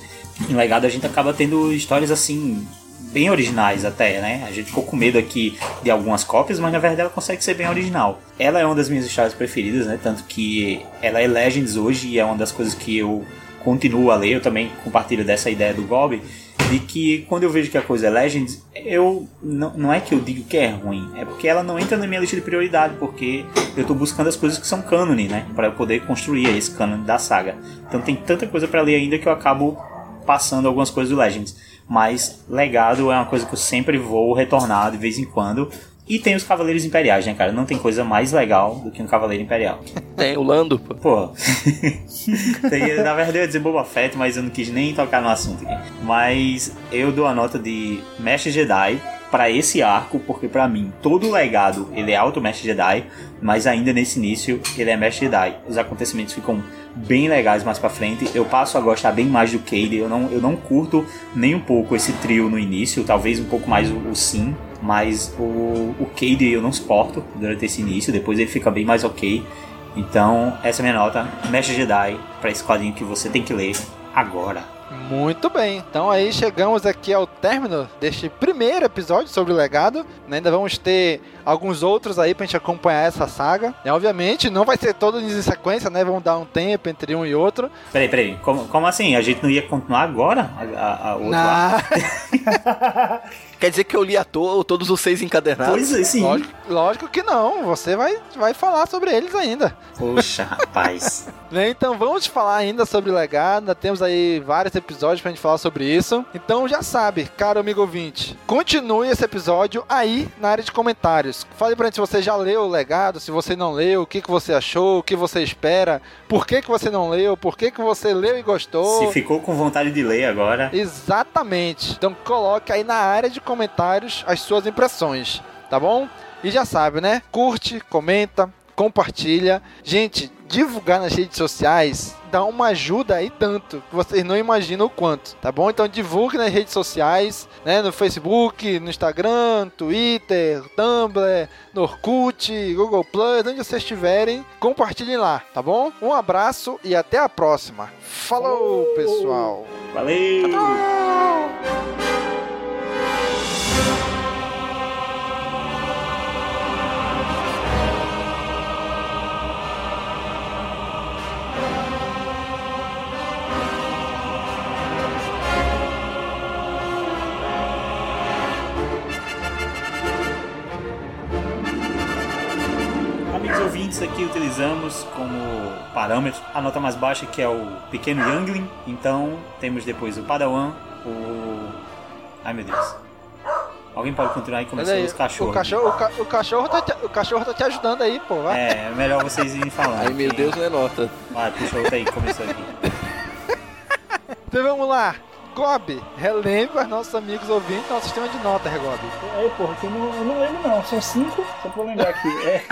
Speaker 3: Em legado a gente acaba tendo histórias assim bem originais até, né? A gente ficou com medo aqui de algumas cópias, mas na verdade ela consegue ser bem original. Ela é uma das minhas histórias preferidas, né? Tanto que ela é Legends hoje e é uma das coisas que eu continuo a ler. Eu também compartilho dessa ideia do Gob de que quando eu vejo que a coisa é Legends, eu não, não é que eu digo que é ruim, é porque ela não entra na minha lista de prioridade, porque eu estou buscando as coisas que são cânone, né, para eu poder construir esse cânone da saga. Então tem tanta coisa para ler ainda que eu acabo passando algumas coisas do Legends. Mas legado é uma coisa que eu sempre vou retornar de vez em quando. E tem os Cavaleiros Imperiais, né, cara? Não tem coisa mais legal do que um Cavaleiro Imperial.
Speaker 2: Tem o Lando, pô.
Speaker 3: Pô. tem, na verdade eu ia dizer Boba Fett, mas eu não quis nem tocar no assunto aqui. Mas eu dou a nota de Mestre Jedi para esse arco, porque para mim todo o legado ele é alto Mestre Jedi, mas ainda nesse início ele é Mestre Jedi. Os acontecimentos ficam bem legais mais para frente. Eu passo a gostar bem mais do Cade. Eu não, eu não curto nem um pouco esse trio no início, talvez um pouco mais o, o Sim, mas o, o Cade eu não suporto durante esse início. Depois ele fica bem mais ok. Então, essa é a minha nota. Mestre Jedi para esse quadrinho que você tem que ler agora.
Speaker 1: Muito bem, então aí chegamos aqui ao término deste primeiro episódio sobre o legado. Né? Ainda vamos ter alguns outros aí pra gente acompanhar essa saga. E, obviamente, não vai ser todos em sequência, né? Vamos dar um tempo entre um e outro.
Speaker 3: Peraí, peraí, como, como assim? A gente não ia continuar agora? A, a, a outra
Speaker 2: Quer dizer que eu li à toa todos os seis encadernados?
Speaker 3: Pois é, sim.
Speaker 1: Lógico, lógico, que não. Você vai, vai falar sobre eles ainda.
Speaker 3: Poxa, rapaz.
Speaker 1: Né, então vamos falar ainda sobre legado. Ainda temos aí vários episódios pra gente falar sobre isso. Então já sabe, caro amigo ouvinte, continue esse episódio aí na área de comentários. Fale pra gente se você já leu o legado, se você não leu, o que, que você achou, o que você espera, por que, que você não leu, por que, que você leu e gostou.
Speaker 3: Se ficou com vontade de ler agora.
Speaker 1: Exatamente. Então coloque aí na área de comentários as suas impressões, tá bom? E já sabe, né? Curte, comenta, compartilha. Gente, divulgar nas redes sociais dá uma ajuda aí tanto, que vocês não imaginam o quanto, tá bom? Então divulgue nas redes sociais, né, no Facebook, no Instagram, Twitter, Tumblr, no Orkut, Google Plus, onde vocês estiverem, compartilhem lá, tá bom? Um abraço e até a próxima. Falou, pessoal.
Speaker 3: Valeu. Amigos ouvintes, aqui utilizamos como parâmetro a nota mais baixa que é o pequeno Youngling. Então temos depois o Padawan, o. Ai meu Deus. Alguém pode continuar aí começando os cachorros.
Speaker 1: O cachorro, o, ca- o cachorro tá te, o cachorro tá te ajudando aí, pô. Vai.
Speaker 3: É, melhor vocês irem falando.
Speaker 2: Ai meu Deus, não é nota.
Speaker 3: Vai, puxa outra aí, começou aqui.
Speaker 1: Então vamos lá. Gob, relembra aos nossos amigos ouvintes nosso sistema de notas, Gob.
Speaker 4: Aí, porra, que eu não, eu não lembro não. São cinco, só pra eu lembrar aqui. É.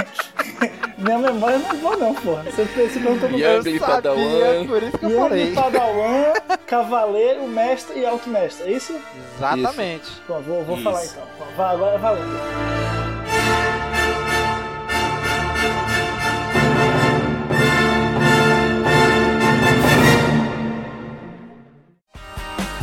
Speaker 4: Minha memória não é boa não, porra. Você, você perguntou pro
Speaker 2: Youngling,
Speaker 1: sabia,
Speaker 2: Padawan.
Speaker 1: por isso que eu
Speaker 4: Young,
Speaker 1: falei.
Speaker 4: Padawan, Cavaleiro, Mestre e Alto-Mestre. É isso?
Speaker 1: Exatamente.
Speaker 4: Bom, vou, vou
Speaker 3: Isso.
Speaker 4: falar então. Vai, agora valendo.